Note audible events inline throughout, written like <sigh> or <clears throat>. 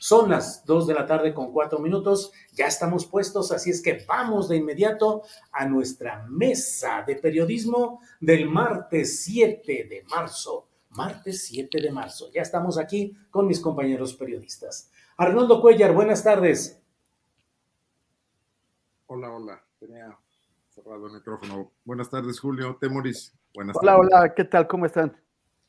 Son las 2 de la tarde con 4 minutos. Ya estamos puestos, así es que vamos de inmediato a nuestra mesa de periodismo del martes 7 de marzo. Martes 7 de marzo. Ya estamos aquí con mis compañeros periodistas. Arnoldo Cuellar, buenas tardes. Hola, hola. Tenía cerrado el micrófono. Buenas tardes, Julio. Temoris. Buenas hola, tardes. hola. ¿Qué tal? ¿Cómo están?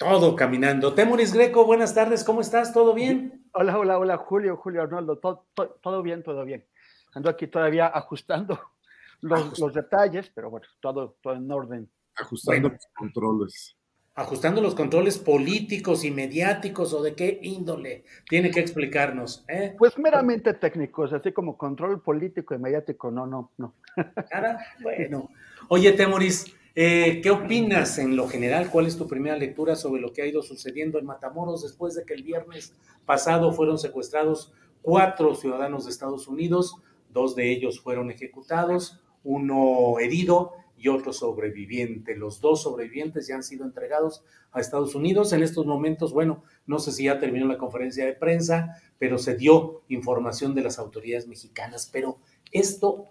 Todo caminando. Temoris Greco, buenas tardes. ¿Cómo estás? ¿Todo bien? Hola, hola, hola, Julio, Julio Arnoldo. Todo, todo, todo bien, todo bien. Ando aquí todavía ajustando <laughs> los, los, detalles, pero bueno, todo, todo en orden. Ajustando Bueno. los controles. Ajustando los controles políticos y mediáticos o de qué índole. Tiene que explicarnos. ¿eh? Pues meramente técnicos, así como control político y mediático, no, no, no. <laughs> Nada. Bueno. Oye, Temoris, eh, ¿qué opinas en lo general? ¿Cuál es tu primera lectura sobre lo que ha ido sucediendo en Matamoros después de que el viernes pasado fueron secuestrados cuatro ciudadanos de Estados Unidos? Dos de ellos fueron ejecutados, uno herido y otro sobreviviente. Los dos sobrevivientes ya han sido entregados a Estados Unidos. En estos momentos, bueno, no sé si ya terminó la conferencia de prensa, pero se dio información de las autoridades mexicanas. Pero esto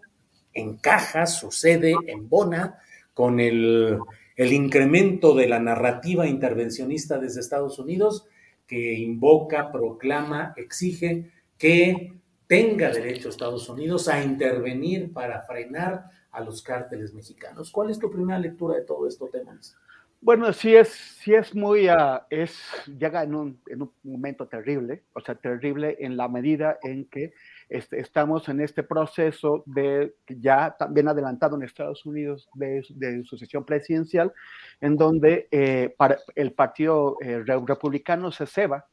encaja, sucede, embona con el, incremento de la narrativa intervencionista desde Estados Unidos que invoca, proclama, exige que tenga derecho Estados Unidos a intervenir para frenar a los cárteles mexicanos. ¿Cuál es tu primera lectura de todo esto, Temoris? Bueno, sí es, sí es muy, uh, es, llega en un momento terrible, o sea, terrible en la medida en que este, estamos en este proceso de, ya también adelantado en Estados Unidos, de, sucesión presidencial, en donde eh, el Partido eh, Republicano se ceba,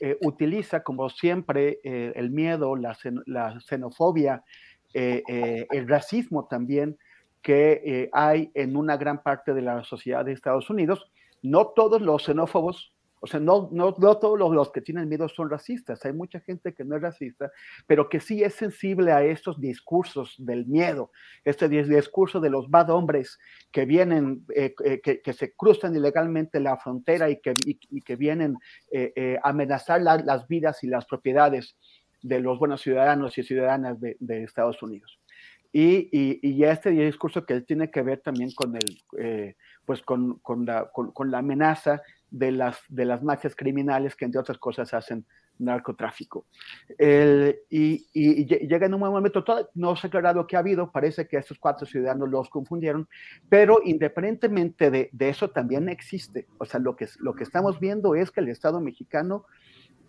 eh, utiliza como siempre el miedo, la, xenofobia, el racismo también, que hay en una gran parte de la sociedad de Estados Unidos. No todos los xenófobos, o sea, no, no, no todos los, los, que tienen miedo son racistas. Hay mucha gente que no es racista, pero que sí es sensible a estos discursos del miedo, este discurso de los bad hombres que vienen, eh, eh, que, que, se cruzan ilegalmente la frontera y que, y, que vienen eh, a amenazar la, las vidas y las propiedades de los buenos ciudadanos y ciudadanas de, de Estados Unidos. Y, y, y, este discurso que tiene que ver también con, el, pues con, con, la, con, la, amenaza de las, de las mafias criminales que, entre otras cosas, hacen narcotráfico. Y, llega en un momento, todo, no se ha aclarado qué ha habido, parece que estos cuatro ciudadanos los confundieron, pero independientemente de, de eso también existe. O sea, lo que, lo que estamos viendo es que el Estado mexicano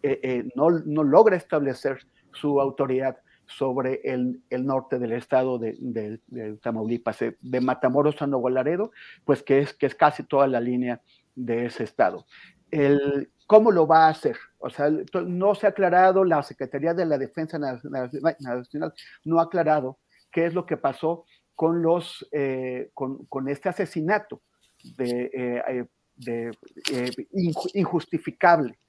eh, eh, no, no logra establecer su autoridad sobre el, el, norte del estado de, de, Tamaulipas, de Matamoros a Nuevo Laredo, pues que es, que es casi toda la línea de ese estado. El, ¿Cómo lo va a hacer? O sea, no se ha aclarado, la Secretaría de la Defensa Nacional no ha aclarado qué es lo que pasó con, los, eh, con, con este asesinato de, eh, de eh, injustificable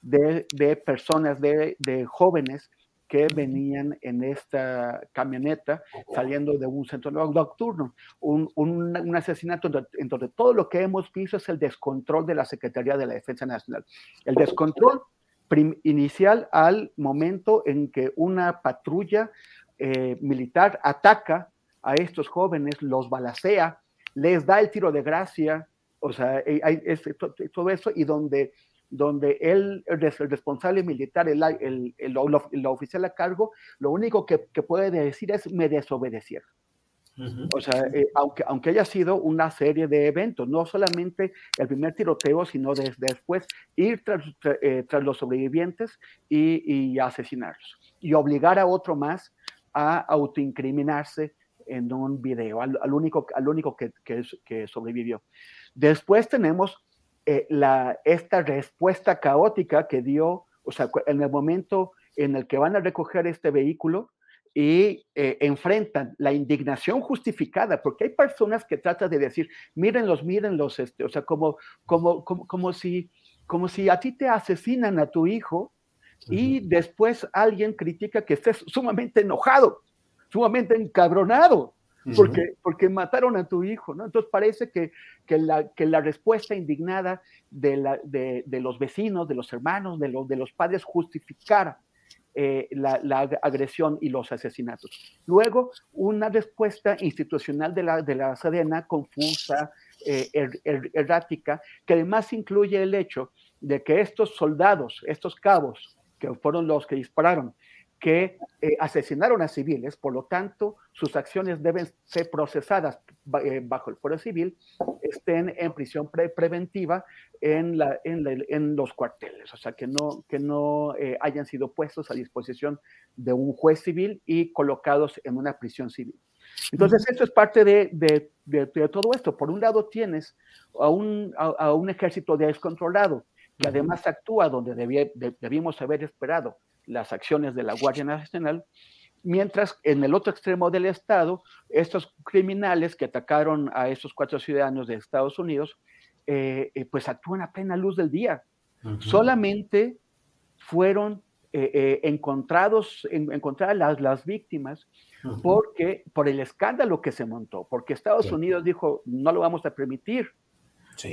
de, de personas, de, de jóvenes que venían en esta camioneta saliendo de un centro nocturno. Un, un, un, asesinato en donde todo lo que hemos visto es el descontrol de la Secretaría de la Defensa Nacional. El descontrol inicial al momento en que una patrulla eh, militar ataca a estos jóvenes, los balacea, les da el tiro de gracia, o sea, eh, hay todo eso, y donde, donde él, el responsable militar, el, el, el, oficial a cargo, lo único que, que puede decir es me desobedecieron. O sea, eh, aunque, aunque haya sido una serie de eventos, no solamente el primer tiroteo, sino después ir tras, eh, tras, los sobrevivientes y, y, asesinarlos. Y obligar a otro más a autoincriminarse en un video, al, único, al único que, que, que, sobrevivió. Después tenemos eh, la, esta respuesta caótica que dio, o sea, en el momento en el que van a recoger este vehículo, y eh, enfrentan la indignación justificada, porque hay personas que tratan de decir, mírenlos, mírenlos, este, o sea, como, como, como, como, si, como si a ti te asesinan a tu hijo y después alguien critica que estés sumamente enojado, sumamente encabronado, porque, porque mataron a tu hijo, ¿no? Entonces parece que, que, la, respuesta indignada de, la, de, los vecinos, de los hermanos, de, los de los padres justificara eh, la, agresión y los asesinatos. Luego, una respuesta institucional de la, de la Sedena confusa, eh, er, er, errática, que además incluye el hecho de que estos soldados, estos cabos, que fueron los que dispararon, que eh, asesinaron a civiles, por lo tanto, sus acciones deben ser procesadas eh, bajo el fuero civil, estén en prisión preventiva en, la, en, los cuarteles, o sea, que no, que no eh, hayan sido puestos a disposición de un juez civil y colocados en una prisión civil. Entonces, esto es parte de, de, de, todo esto. Por un lado, tienes a un, a, un ejército descontrolado, que además actúa donde debíamos haber esperado las acciones de la Guardia Nacional, mientras en el otro extremo del estado, estos criminales que atacaron a esos cuatro ciudadanos de Estados Unidos, eh, eh, pues actúan a plena luz del día. Solamente fueron eh, encontrados, encontradas las, las víctimas porque, por el escándalo que se montó, porque Estados Unidos dijo, no lo vamos a permitir,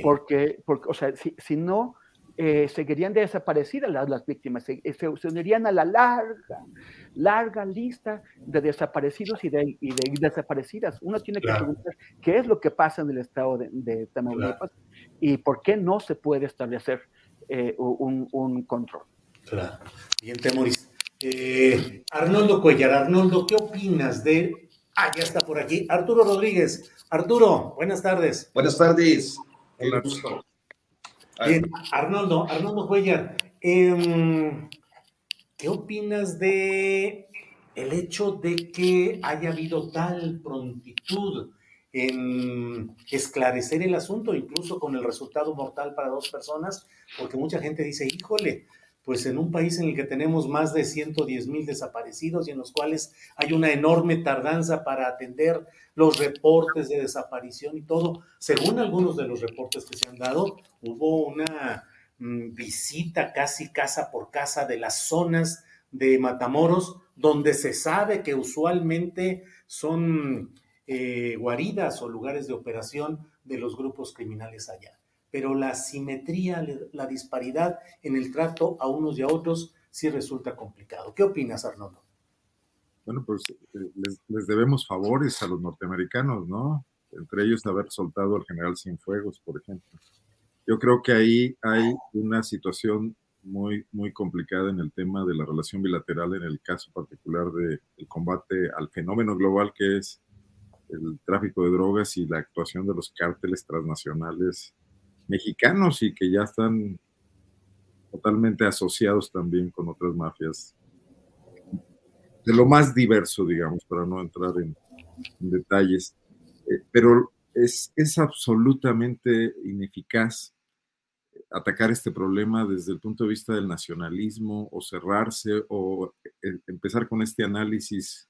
porque, porque, o sea, si, si no, eh, seguirían desaparecidas las, las víctimas, se, unirían a la larga, larga lista de desaparecidos y de, y de desaparecidas. Uno tiene que preguntar qué es lo que pasa en el estado de, de Tamaulipas y por qué no se puede establecer eh, un, un, control. Claro. Bien, Temoris. Eh, Arnoldo Cuellar, Arnoldo, ¿qué opinas de... Ah, ya está por aquí. Arturo Rodríguez. Arturo, buenas tardes. Buenas tardes. Hola, Bien, Arnoldo, Arnoldo Cuellar, em, ¿qué opinas de el hecho de que haya habido tal prontitud en esclarecer el asunto, incluso con el resultado mortal para dos personas? Porque mucha gente dice, híjole, pues en un país en el que tenemos más de 110 mil desaparecidos y en los cuales hay una enorme tardanza para atender los reportes de desaparición y todo, según algunos de los reportes que se han dado, hubo una mm, visita casi casa por casa de las zonas de Matamoros, donde se sabe que usualmente son eh, guaridas o lugares de operación de los grupos criminales allá pero la simetría, la disparidad en el trato a unos y a otros sí resulta complicado. ¿Qué opinas, Arnoldo? Bueno, pues eh, les, debemos favores a los norteamericanos, ¿no? Entre ellos haber soltado al general Cienfuegos, por ejemplo. Yo creo que ahí hay una situación muy, muy complicada en el tema de la relación bilateral, en el caso particular del combate al fenómeno global que es el tráfico de drogas y la actuación de los cárteles transnacionales mexicanos y que ya están totalmente asociados también con otras mafias de lo más diverso, digamos, para no entrar en, detalles. Eh, pero es, es absolutamente ineficaz atacar este problema desde el punto de vista del nacionalismo o cerrarse o eh, empezar con este análisis,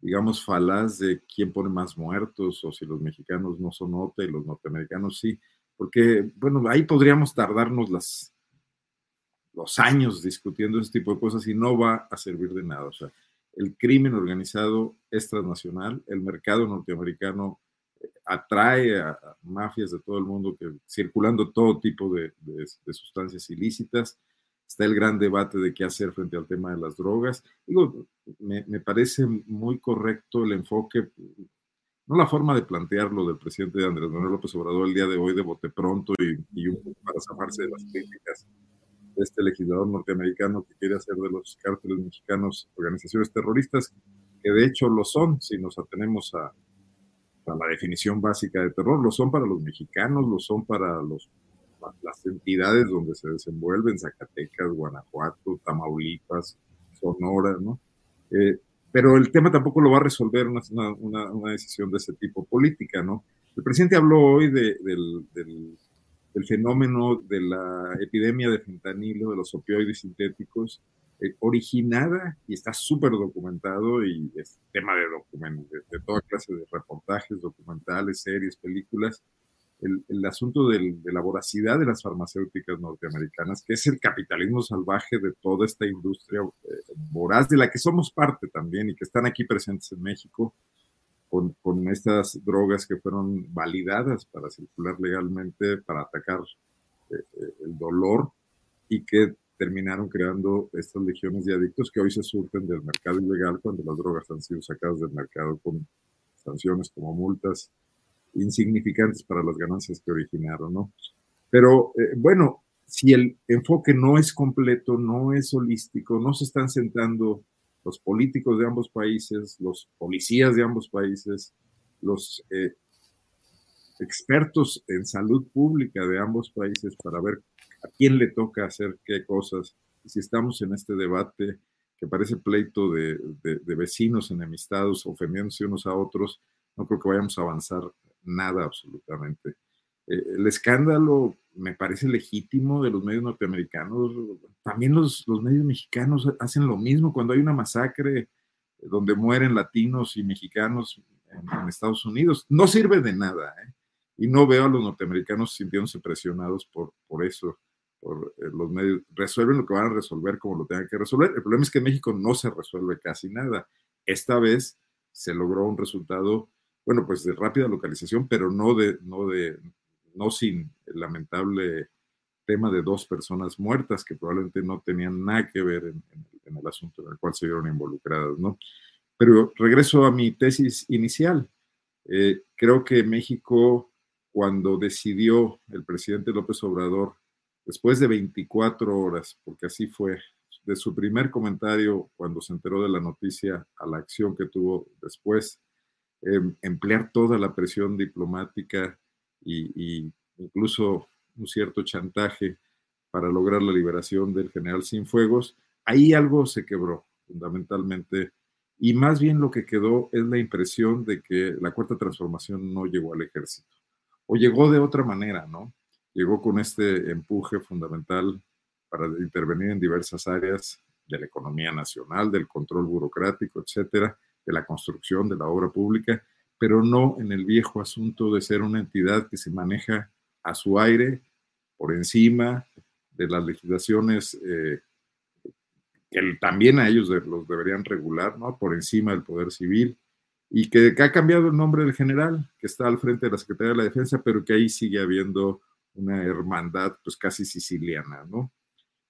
digamos, falaz de quién pone más muertos o si los mexicanos no son OTA y los norteamericanos sí porque, bueno, ahí podríamos tardarnos las, los años discutiendo ese tipo de cosas y no va a servir de nada. O sea, el crimen organizado es transnacional, el mercado norteamericano eh, atrae a, mafias de todo el mundo que circulando todo tipo de, sustancias ilícitas está el gran debate de qué hacer frente al tema de las drogas. Digo, me, parece muy correcto el enfoque, no la forma de plantearlo del presidente Andrés Manuel López Obrador el día de hoy de bote pronto y, un poco para zafarse de las críticas de este legislador norteamericano que quiere hacer de los cárteles mexicanos organizaciones terroristas, que de hecho lo son, si nos atenemos a, la definición básica de terror, lo son para los mexicanos, lo son para los las entidades donde se desenvuelven, Zacatecas, Guanajuato, Tamaulipas, Sonora, ¿no? Eh, pero el tema tampoco lo va a resolver una, una, una, decisión de ese tipo política, ¿no? El presidente habló hoy de, del, del, fenómeno de la epidemia de fentanilo, de los opioides sintéticos, eh, originada y está súper documentado y es tema de, de, de toda clase de reportajes, documentales, series, películas, el, asunto de la voracidad de las farmacéuticas norteamericanas, que es el capitalismo salvaje de toda esta industria eh, voraz, de la que somos parte también y que están aquí presentes en México, con, estas drogas que fueron validadas para circular legalmente, para atacar eh, eh, el dolor y que terminaron creando estas legiones de adictos que hoy se surten del mercado ilegal cuando las drogas han sido sacadas del mercado con sanciones como multas insignificantes para las ganancias que originaron, ¿no? Pero eh, bueno, si el enfoque no es completo, no es holístico, no se están sentando los políticos de ambos países, los policías de ambos países, los eh, expertos en salud pública de ambos países para ver a quién le toca hacer qué cosas. Si estamos en este debate que parece pleito de, de vecinos enemistados, ofendiéndose unos a otros, no creo que vayamos a avanzar nada absolutamente. Eh, el escándalo me parece legítimo de los medios norteamericanos. También los, los medios mexicanos hacen lo mismo cuando hay una masacre donde mueren latinos y mexicanos en, Estados Unidos. No sirve de nada. ¿eh? Y no veo a los norteamericanos sintiéndose presionados por, por eso. Eh, los medios resuelven lo que van a resolver como lo tengan que resolver. El problema es que en México no se resuelve casi nada. Esta vez se logró un resultado bueno, pues de rápida localización, pero no de, no de, no sin el lamentable tema de dos personas muertas que probablemente no tenían nada que ver en, el asunto en el cual se vieron involucradas, ¿no? Pero regreso a mi tesis inicial. Eh, creo que México, cuando decidió el presidente López Obrador, después de 24 horas, porque así fue, de su primer comentario cuando se enteró de la noticia a la acción que tuvo después, Em, emplear toda la presión diplomática y, incluso un cierto chantaje para lograr la liberación del general Cienfuegos, ahí algo se quebró fundamentalmente y más bien lo que quedó es la impresión de que la cuarta transformación no llegó al ejército o llegó de otra manera, ¿no? Llegó con este empuje fundamental para intervenir en diversas áreas de la economía nacional, del control burocrático, etcétera, de la construcción de la obra pública, pero no en el viejo asunto de ser una entidad que se maneja a su aire, por encima de las legislaciones eh, que también a ellos los deberían regular, ¿no? por encima del Poder Civil, y que, ha cambiado el nombre del general, que está al frente de la Secretaría de la Defensa, pero que ahí sigue habiendo una hermandad pues casi siciliana, ¿no?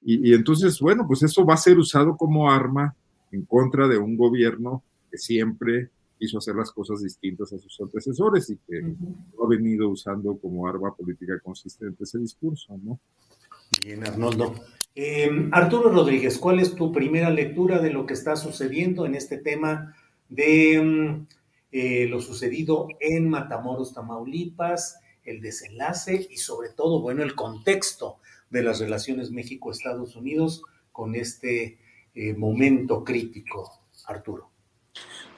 Y, y entonces, bueno, pues eso va a ser usado como arma en contra de un gobierno que siempre quiso hacer las cosas distintas a sus antecesores y que ha venido usando como arma política consistente ese discurso, ¿no? Bien, Arnoldo. Em, Arturo Rodríguez, ¿cuál es tu primera lectura de lo que está sucediendo en este tema de em, eh, lo sucedido en Matamoros, Tamaulipas, el desenlace y sobre todo, bueno, el contexto de las relaciones México-Estados Unidos con este eh, momento crítico, Arturo?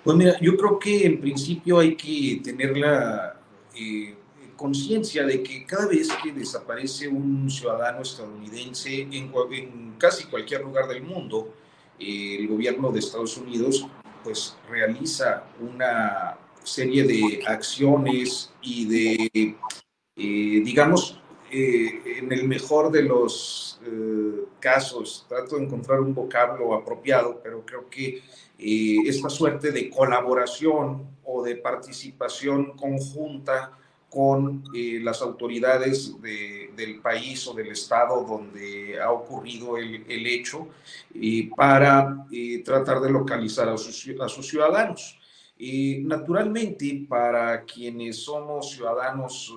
Pues mira, yo creo que en principio hay que tener la eh, conciencia de que cada vez que desaparece un ciudadano estadounidense en, casi cualquier lugar del mundo, eh, el gobierno de Estados Unidos pues realiza una serie de acciones y de, eh, digamos, en el mejor de los casos, trato de encontrar un vocablo apropiado, pero creo que esta suerte de colaboración o de participación conjunta con eh, las autoridades del país o del estado donde ha ocurrido el, hecho para tratar de localizar a sus, a sus ciudadanos. naturalmente, para quienes somos ciudadanos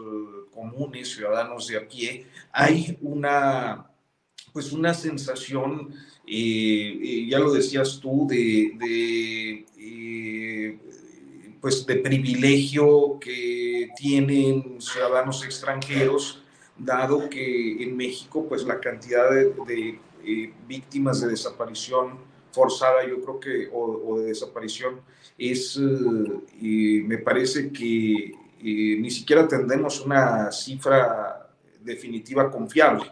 comunes, ciudadanos de a pie, hay una, pues una sensación, ya lo decías tú, de pues de privilegio que tienen ciudadanos extranjeros, dado que en México pues la cantidad de, eh, víctimas de desaparición forzada, yo creo que, o, de desaparición, es, eh, me parece que eh, ni siquiera tendremos una cifra definitiva confiable.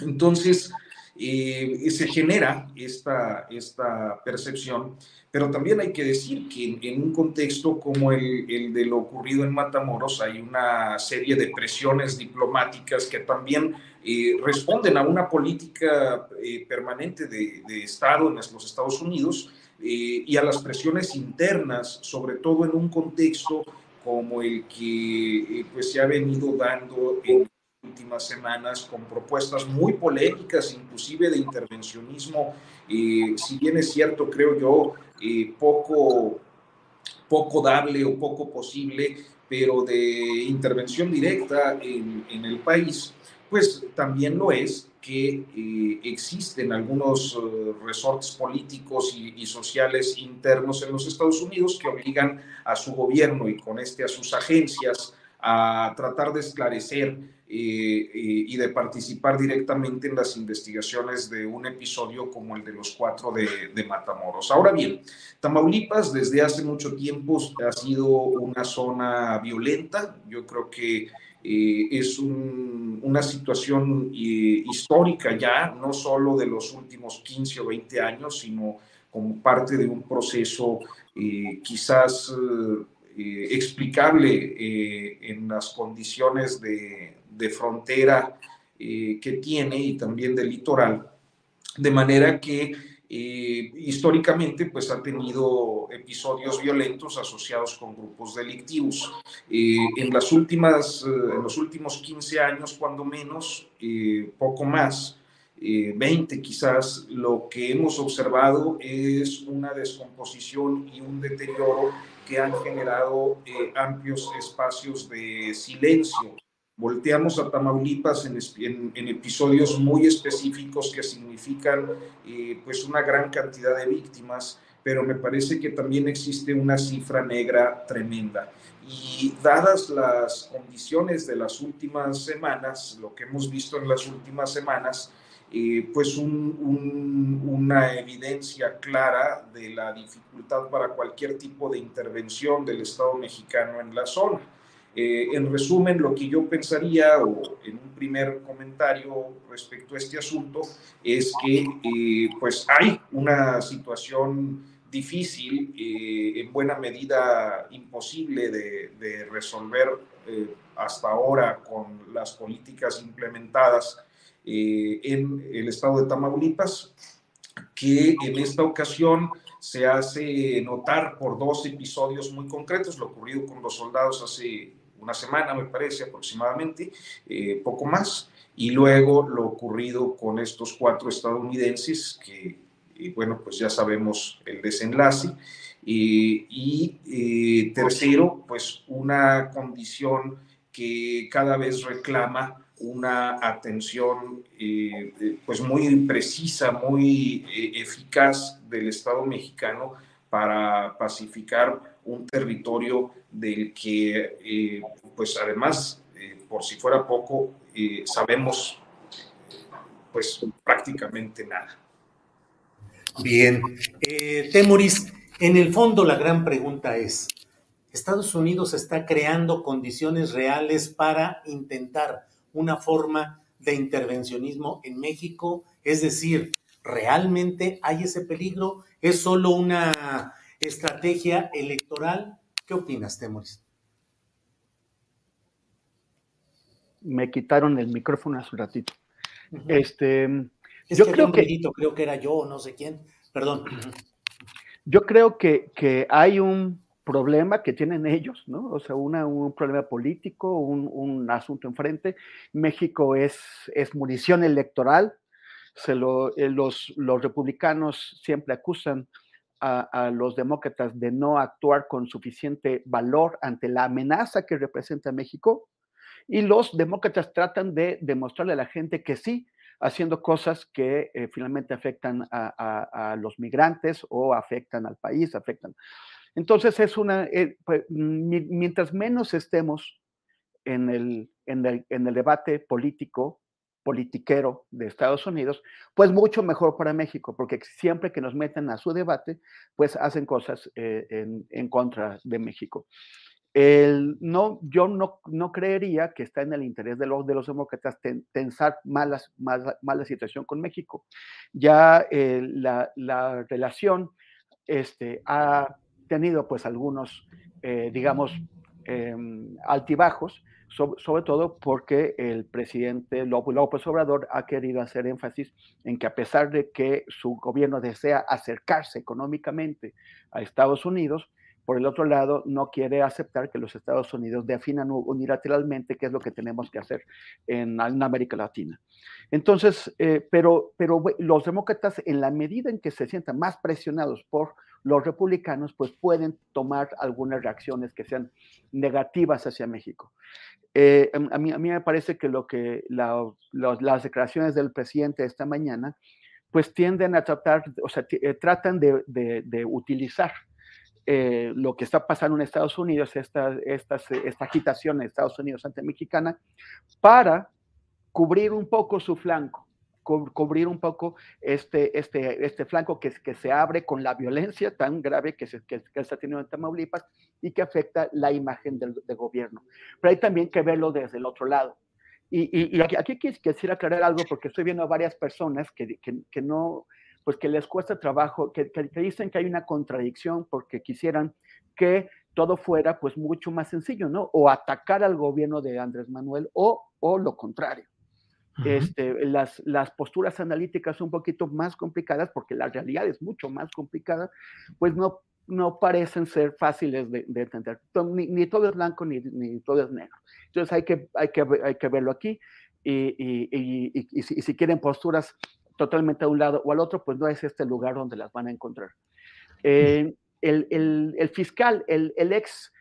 Entonces, se genera esta, esta percepción pero también hay que decir que en, un contexto como el, de lo ocurrido en Matamoros hay una serie de presiones diplomáticas que también eh, responden a una política eh, permanente de, Estado en los Estados Unidos eh, y a las presiones internas, sobre todo en un contexto como el que pues, se ha venido dando en últimas semanas con propuestas muy polémicas, inclusive de intervencionismo, si bien es cierto, creo yo, eh, poco, poco dable o poco posible, pero de intervención directa en el país, pues también lo es que eh, existen algunos eh, resortes políticos y, y, sociales internos en los Estados Unidos que obligan a su gobierno y con este a sus agencias a tratar de esclarecer y de participar directamente en las investigaciones de un episodio como el de los cuatro de, Matamoros. Ahora bien, Tamaulipas desde hace mucho tiempo ha sido una zona violenta. Yo creo que eh, es una situación eh, histórica ya, no solo de los últimos 15 o 20 años, sino como parte de un proceso eh, quizás explicable en las condiciones de, de frontera que tiene y también del litoral, de manera que eh, históricamente pues ha tenido episodios violentos asociados con grupos delictivos. Eh, en, las últimas, en los últimos 15 años, cuando menos, poco más, 20 quizás, lo que hemos observado es una descomposición y un deterioro que han generado amplios espacios de silencio volteamos a Tamaulipas en, episodios muy específicos que significan eh, pues una gran cantidad de víctimas, pero me parece que también existe una cifra negra tremenda. Y dadas las condiciones de las últimas semanas, lo que hemos visto en las últimas semanas, eh, pues una evidencia clara de la dificultad para cualquier tipo de intervención del Estado mexicano en la zona. Eh, en resumen, lo que yo pensaría, o en un primer comentario respecto a este asunto, es que eh, pues hay una situación difícil, eh, en buena medida imposible de, resolver hasta ahora con las políticas implementadas en el estado de Tamaulipas, que en esta ocasión se hace notar por dos episodios muy concretos, lo ocurrido con los soldados hace una semana, me parece aproximadamente, eh, poco más, y luego lo ocurrido con estos cuatro estadounidenses, que, bueno, pues ya sabemos el desenlace, y eh, tercero, pues una condición que cada vez reclama una atención eh, pues muy precisa, muy eficaz del Estado mexicano para pacificar un territorio del que, eh, pues además, eh, por si fuera poco, eh, sabemos pues prácticamente nada. Bien, Temoris, en el fondo la gran pregunta es, ¿Estados Unidos está creando condiciones reales para intentar una forma de intervencionismo en México? Es decir, ¿realmente hay ese peligro? ¿Es solo una estrategia electoral? ¿Qué opinas, Temoris? Me quitaron el micrófono hace un ratito. Este, yo creo que era yo, no sé quién. Perdón. Yo creo que, que hay un problema que tienen ellos, ¿no? O sea, un problema político, un, asunto enfrente. México es, es munición electoral. Se lo, eh, los, los republicanos siempre acusan a, los demócratas de no actuar con suficiente valor ante la amenaza que representa México. Y los demócratas tratan de demostrarle a la gente que sí, haciendo cosas que eh, finalmente afectan a, los migrantes o afectan al país, afectan. Entonces es una, eh, pues, mientras menos estemos en el, en el, en el debate político, politiquero de Estados Unidos, pues mucho mejor para México, porque siempre que nos meten a su debate, pues hacen cosas eh, en, en, contra de México. El, no, yo no, no, creería que está en el interés de los, de los demócratas tensar malas, mala, situación con México. Ya eh, la, la, relación este, ha tenido pues algunos, eh, digamos, em, sobre, todo porque el presidente López Obrador ha querido hacer énfasis en que a pesar de que su gobierno desea acercarse económicamente a Estados Unidos, por el otro lado, no quiere aceptar que los Estados Unidos definan unilateralmente qué es lo que tenemos que hacer en, América Latina. Entonces, eh, pero, pero los demócratas, en la medida en que se sientan más presionados por los republicanos, pues pueden tomar algunas reacciones que sean negativas hacia México. Eh, a, mí, a, mí, me parece que lo que las declaraciones del presidente esta mañana, pues tienden a tratar, o sea, eh, tratan de, de utilizar eh, lo que está pasando en Estados Unidos, esta, esta, esta agitación en Estados Unidos ante mexicana, para cubrir un poco su flanco, cubrir un poco este, este, este flanco que, que se abre con la violencia tan grave que, se, que, está teniendo en Tamaulipas y que afecta la imagen del, gobierno. Pero hay también que verlo desde el otro lado. Y, y, aquí, aquí, quisiera aclarar algo porque estoy viendo a varias personas que, que no, pues que les cuesta trabajo, que, dicen que hay una contradicción porque quisieran que todo fuera pues mucho más sencillo, ¿no? O atacar al gobierno de Andrés Manuel o, o lo contrario. Este, las, las posturas analíticas son un poquito más complicadas porque la realidad es mucho más complicada, pues no, no parecen ser fáciles de, entender. Ni, todo es blanco ni, ni, todo es negro. Entonces hay que, hay que, hay que verlo aquí y, y, y, y si, si, quieren posturas totalmente a un lado o al otro, pues no es este lugar donde las van a encontrar. Eh, el, el, el, fiscal, el, el ex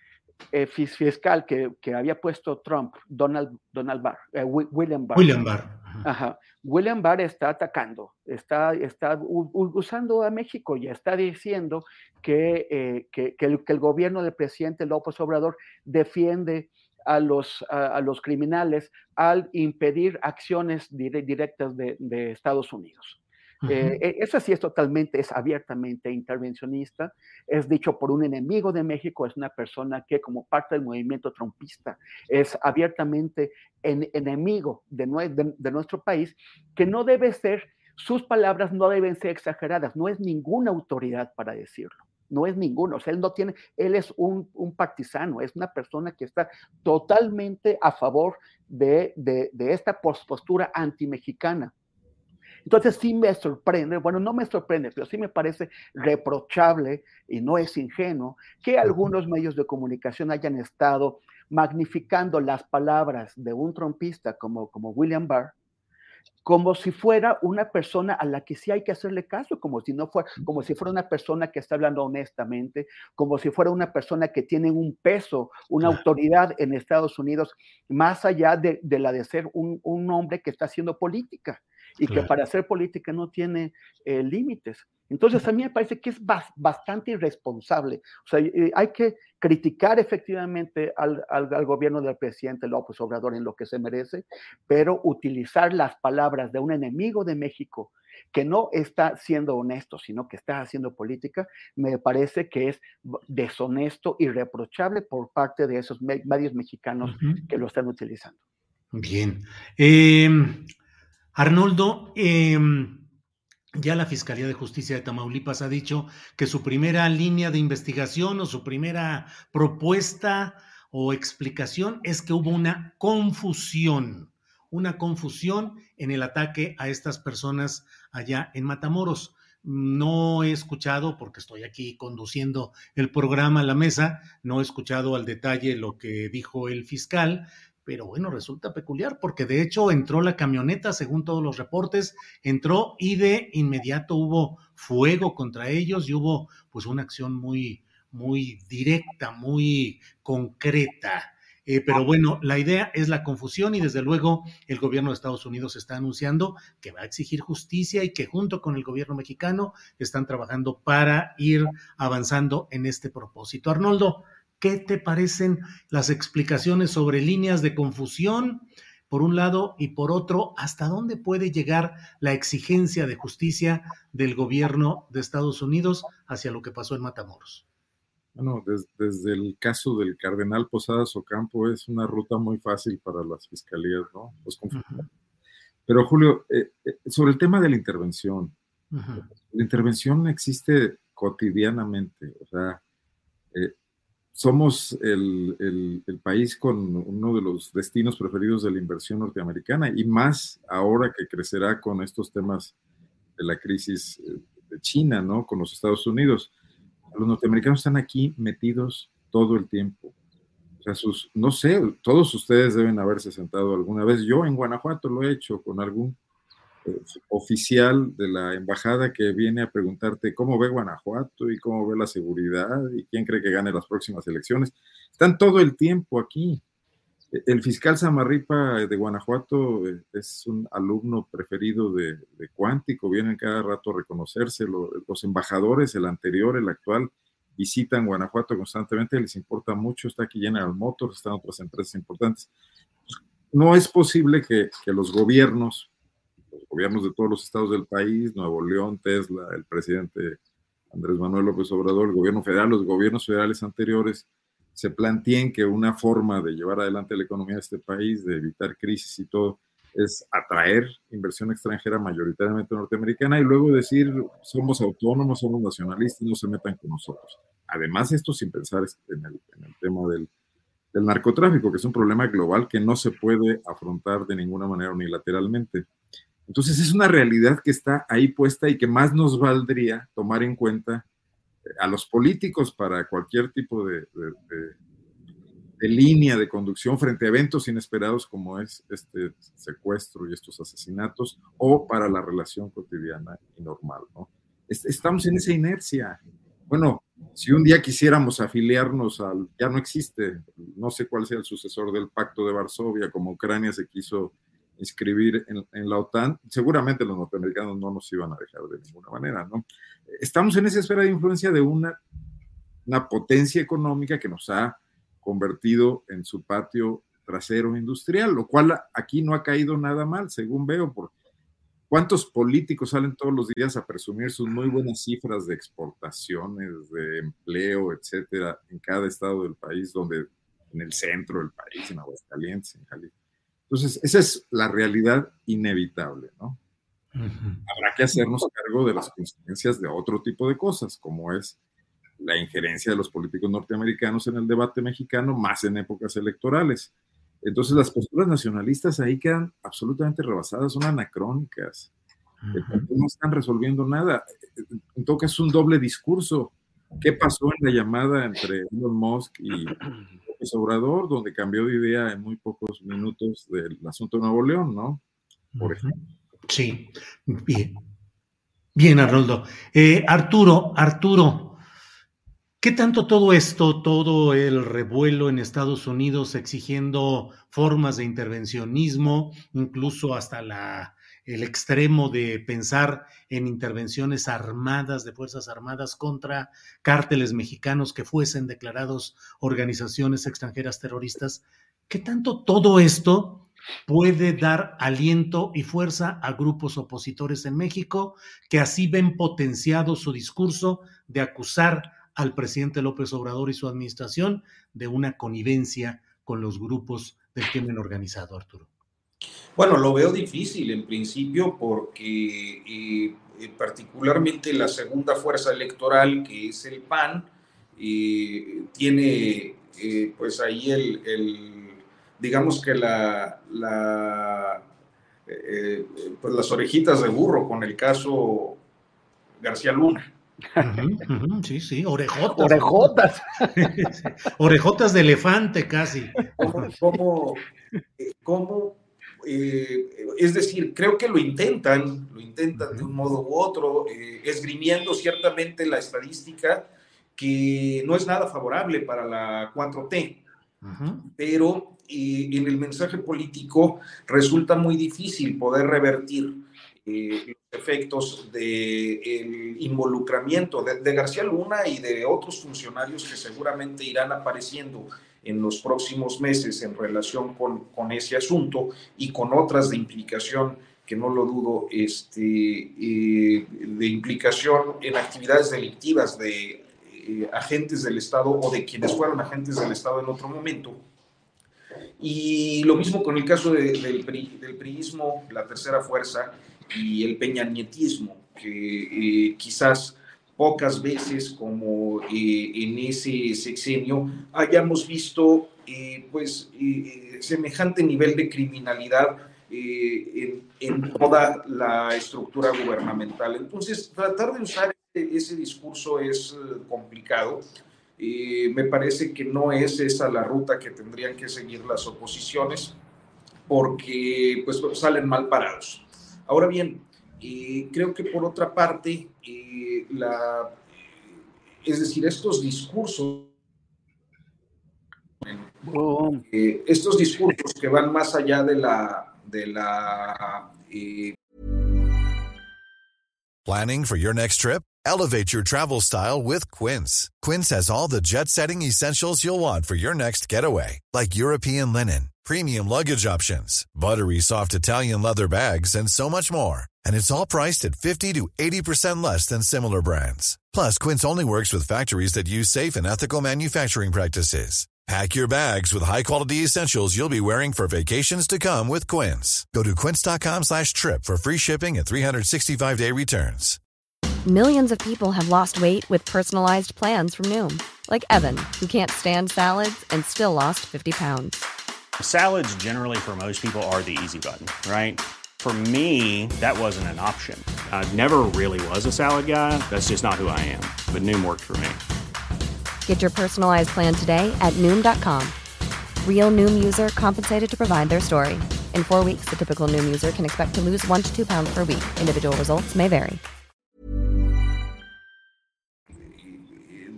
eh, fiscal que, que, había puesto Trump, Donald, Donald Barr, eh, William Barr. William Barr. Ajá. William Barr está atacando, está, está usando a México y está diciendo que, que, que, el, que el gobierno del presidente López Obrador defiende a los, a, los criminales al impedir acciones directas de, Estados Unidos. Eh, e, eso sí es totalmente, es abiertamente intervencionista, es dicho por un enemigo de México, es una persona que como parte del movimiento trumpista es abiertamente enemigo de, de nuestro país, que no debe ser, sus palabras no deben ser exageradas, no es ninguna autoridad para decirlo no es ninguno, o sea, él no tiene, él es un, un partisano, es una persona que está totalmente a favor de, de, de esta postura antimexicana. Entonces sí me sorprende, bueno, no me sorprende, pero sí me parece reprochable y no es ingenuo que algunos medios de comunicación hayan estado magnificando las palabras de un trompista como, como William Barr como si fuera una persona a la que sí hay que hacerle caso, como si no fuera, como si fuera una persona que está hablando honestamente, como si fuera una persona que tiene un peso, una autoridad en Estados Unidos, más allá de, la de ser un, un hombre que está haciendo política y que para hacer política no tiene eh, límites. Entonces a mí me parece que es bastante irresponsable. O sea, hay que criticar efectivamente al, al, gobierno del presidente López Obrador en lo que se merece, pero utilizar las palabras de un enemigo de México que no está siendo honesto, sino que está haciendo política, me parece que es deshonesto y reprochable por parte de esos medios mexicanos que lo están utilizando. Bien. Eh, Arnoldo, em, ya la Fiscalía de Justicia de Tamaulipas ha dicho que su primera línea de investigación o su primera propuesta o explicación es que hubo una confusión, una confusión en el ataque a estas personas allá en Matamoros. no he escuchado, porque estoy aquí conduciendo el programa a la mesa, no he escuchado al detalle lo que dijo el fiscal, pero bueno, resulta peculiar porque de hecho entró la camioneta, según todos los reportes, entró y de inmediato hubo fuego contra ellos y hubo pues una acción muy, muy directa, muy concreta. Eh, pero bueno, la idea es la confusión y desde luego el gobierno de Estados Unidos está anunciando que va a exigir justicia y que junto con el gobierno mexicano están trabajando para ir avanzando en este propósito. Arnoldo, ¿qué te parecen las explicaciones sobre líneas de confusión? Por un lado y por otro, ¿hasta dónde puede llegar la exigencia de justicia del gobierno de Estados Unidos hacia lo que pasó en Matamoros? Bueno, desde el caso del cardenal Posadas Ocampo es una ruta muy fácil para las fiscalías, ¿no? Pero Julio, eh, eh, sobre el tema de la intervención, la intervención existe cotidianamente, o sea, eh, somos el, el, país con uno de los destinos preferidos de la inversión norteamericana y más ahora que crecerá con estos temas de la crisis de China, ¿no? Con los Estados Unidos los norteamericanos están aquí metidos todo el tiempo. O sea, sus, no sé, todos ustedes deben haberse sentado alguna vez. Yo en Guanajuato lo he hecho con algún eh, oficial de la embajada que viene a preguntarte cómo ve Guanajuato y cómo ve la seguridad y quién cree que gane las próximas elecciones. Están todo el tiempo aquí. El fiscal Samarripa de Guanajuato eh, es un alumno preferido de, Cuántico, vienen cada rato a reconocerse. Los embajadores, el anterior, el actual, visitan Guanajuato constantemente, les importa mucho. Está aquí General Motors, están otras empresas importantes. No es posible que, los gobiernos, gobiernos de todos los estados del país, Nuevo León, Tesla, el presidente Andrés Manuel López Obrador, el gobierno federal, los gobiernos federales anteriores, se planteen que una forma de llevar adelante la economía de este país, de evitar crisis y todo, es atraer inversión extranjera mayoritariamente norteamericana y luego decir somos autónomos, somos nacionalistas, no se metan con nosotros. Además, esto sin pensar en el, tema del, del, narcotráfico, que es un problema global que no se puede afrontar de ninguna manera unilateralmente. Entonces es una realidad que está ahí puesta y que más nos valdría tomar en cuenta a los políticos para cualquier tipo de, línea de conducción frente a eventos inesperados como es este secuestro y estos asesinatos o para la relación cotidiana y normal. ¿no? Estamos en esa inercia. Bueno, si un día quisiéramos afiliarnos al, ya no existe, no sé cuál sea el sucesor del Pacto de Varsovia, como Ucrania se quiso inscribir en, la OTAN, seguramente los norteamericanos no nos iban a dejar de ninguna manera, ¿no? Estamos en esa esfera de influencia de una, una potencia económica que nos ha convertido en su patio trasero industrial, lo cual aquí no ha caído nada mal, según veo, por cuántos políticos salen todos los días a presumir sus muy buenas cifras de exportaciones, de empleo, etcétera, en cada estado del país, donde en el centro del país, en Aguascalientes, en Jalisco entonces, esa es la realidad inevitable, ¿no? Habrá que hacernos cargo de las consecuencias de otro tipo de cosas, como es la injerencia de los políticos norteamericanos en el debate mexicano, más en épocas electorales. Entonces, las posturas nacionalistas ahí quedan absolutamente rebasadas, son anacrónicas. No están resolviendo nada. En todo caso, es un doble discurso. ¿Qué pasó en la llamada entre Elon Musk y Obrador, donde cambió de idea en muy pocos minutos del asunto de Nuevo León, ¿no? Por ejemplo. Sí, bien. Bien, Arnoldo. Eh, Arturo, Arturo, ¿qué tanto todo esto, todo el revuelo en Estados Unidos exigiendo formas de intervencionismo, incluso hasta la el extremo de pensar en intervenciones armadas de Fuerzas Armadas contra cárteles mexicanos que fuesen declarados organizaciones extranjeras terroristas, ¿qué tanto todo esto puede dar aliento y fuerza a grupos opositores en México que así ven potenciado su discurso de acusar al presidente López Obrador y su administración de una connivencia con los grupos del crimen organizado, Arturo? Bueno, lo veo difícil en principio porque eh, eh, particularmente la segunda fuerza electoral, que es el PAN, eh, tiene pues ahí el, digamos que la, la pues las orejitas de burro con el caso García Luna. sí, sí, orejotas. Orejotas. <laughs> orejotas de elefante casi. ¿Cómo, cómo, eh, es decir, creo que lo intentan, lo intentan de un modo u otro, eh, esgrimiendo ciertamente la estadística que no es nada favorable para la 4T, pero eh, en el mensaje político resulta muy difícil poder revertir los efectos del involucramiento de, García Luna y de otros funcionarios que seguramente irán apareciendo en los próximos meses en relación con, con ese asunto y con otras de implicación que no lo dudo, este, eh, de implicación en actividades delictivas de eh, agentes del Estado o de quienes fueron agentes del Estado en otro momento. Y lo mismo con el caso del, del priismo, la tercera fuerza, y el peñanietismo, que eh, quizás pocas veces como eh, en ese sexenio hayamos visto eh, pues semejante nivel de criminalidad en, toda la estructura gubernamental. Entonces, tratar de usar ese discurso es complicado. me parece que no es esa la ruta que tendrían que seguir las oposiciones porque pues salen mal parados. Ahora bien, eh, creo que por otra parte, eh, la, es decir, estos discursos, eh, estos discursos que van más allá de la, de la Planning for your next trip? Elevate your travel style with Quince. Quince has all the jet-setting essentials you'll want for your next getaway, like European linen premium luggage options, buttery soft Italian leather bags, and so much more. And it's all priced at 50 to 80% less than similar brands. Plus, Quince only works with factories that use safe and ethical manufacturing practices. Pack your bags with high-quality essentials you'll be wearing for vacations to come with Quince. Go to quince.com slash trip for free shipping and 365-day returns. Millions of people have lost weight with personalized plans from Noom. Like Evan, who can't stand salads and still lost 50 pounds. Salads, generally, for most people, are the easy button, right? For me, that wasn't an option. I never really was a salad guy. That's just not who I am. But Noom worked for me. Get your personalized plan today at Noom.com. Real Noom user compensated to provide their story. In four weeks, the typical Noom user can expect to lose one to two pounds per week. Individual results may vary.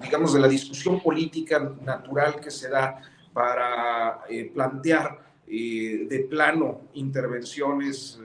Digamos, de la discusión política natural que se da para eh, plantear eh, de plano intervenciones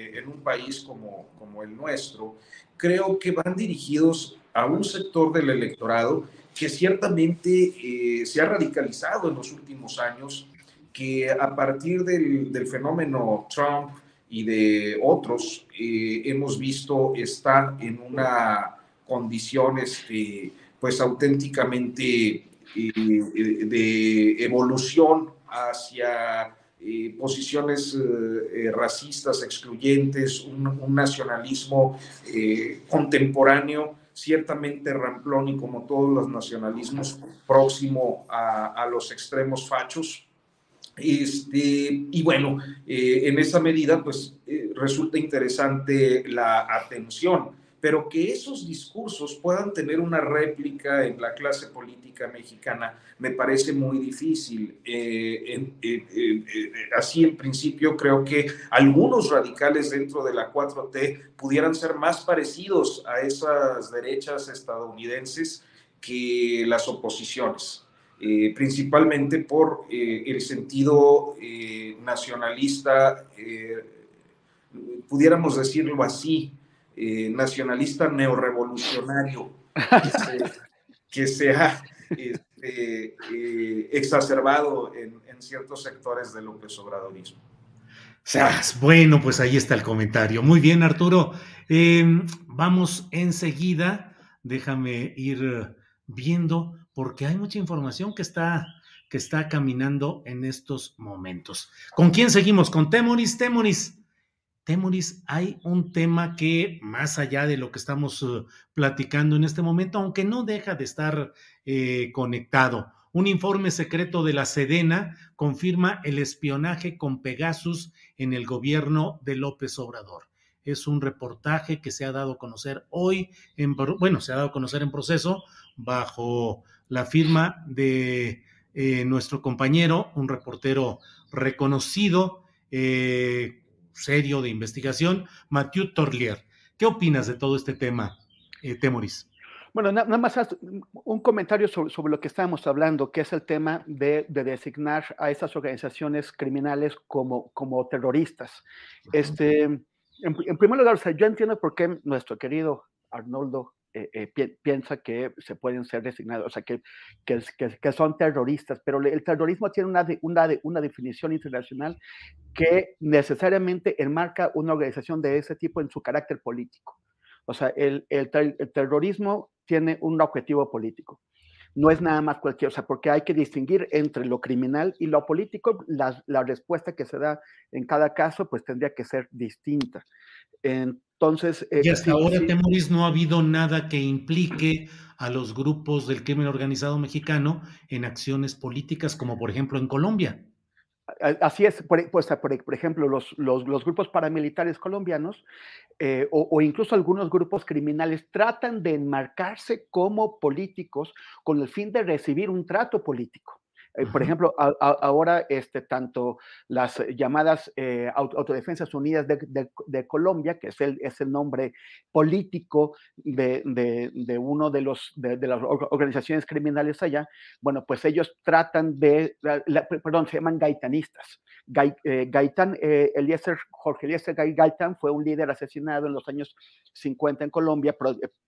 eh, en un país como, como el nuestro, creo que van dirigidos a un sector del electorado que ciertamente se ha radicalizado en los últimos años, que a partir del, del fenómeno Trump y de otros hemos visto estar en una condición este, pues auténticamente de evolución hacia eh, posiciones eh, eh, racistas, excluyentes, un, nacionalismo contemporáneo, ciertamente ramplón y como todos los nacionalismos, próximo a, los extremos fachos. Este, y bueno, en esa medida, pues resulta interesante la atención pero que esos discursos puedan tener una réplica en la clase política mexicana me parece muy difícil. Eh, así en principio creo que algunos radicales dentro de la 4T pudieran ser más parecidos a esas derechas estadounidenses que las oposiciones. Eh, principalmente por eh, el sentido nacionalista, pudiéramos decirlo así, eh, nacionalista neorevolucionario que se, ha este, eh, exacerbado en, ciertos sectores del López Obradorismo. Bueno, pues ahí está el comentario. Muy bien, Arturo. Em, vamos enseguida. Déjame ir viendo porque hay mucha información que está que está caminando en estos momentos. ¿Con quién seguimos? Con Temoris. Temoris, Temoris, hay un tema que, más allá de lo que estamos uh, platicando en este momento, aunque no deja de estar eh, conectado, un informe secreto de la Sedena confirma el espionaje con Pegasus en el gobierno de López Obrador. es un reportaje que se ha dado a conocer hoy, en, bueno, se ha dado a conocer en proceso bajo la firma de eh, nuestro compañero, un reportero reconocido, eh, serio de investigación, Mathieu Torlier. ¿Qué opinas de todo este tema, eh, Temoris? Bueno, nada más un comentario sobre, lo que estábamos hablando, que es el tema de, designar a esas organizaciones criminales como, como terroristas. Este, en, primer lugar, yo entiendo por qué nuestro querido Arnoldo eh, eh, piensa que se pueden ser designados, o sea, que, que, son terroristas, pero el terrorismo tiene una, una, una definición internacional que necesariamente enmarca una organización de ese tipo en su carácter político. O sea, el, el, terrorismo tiene un objetivo político. No es nada más cualquier, o sea, porque hay que distinguir entre lo criminal y lo político. La, la respuesta que se da en cada caso, pues tendría que ser distinta. Entonces. Eh, y hasta ahora, Temoris, no ha habido nada que implique a los grupos del crimen organizado mexicano en acciones políticas, como por ejemplo en Colombia. Así es, por, pues, por, ejemplo, los, grupos paramilitares colombianos eh, o, incluso algunos grupos criminales tratan de enmarcarse como políticos con el fin de recibir un trato político. Eh, por ejemplo, ahora este, tanto las llamadas eh, Autodefensas Unidas de, Colombia, que es el, es el nombre político de, de uno de, los, de, las organizaciones criminales allá, bueno, pues ellos tratan de, perdón, se llaman gaitanistas. Eh, Gaitán, Eliezer, Jorge Eliezer Gaitán fue un líder asesinado en los años 50 en Colombia,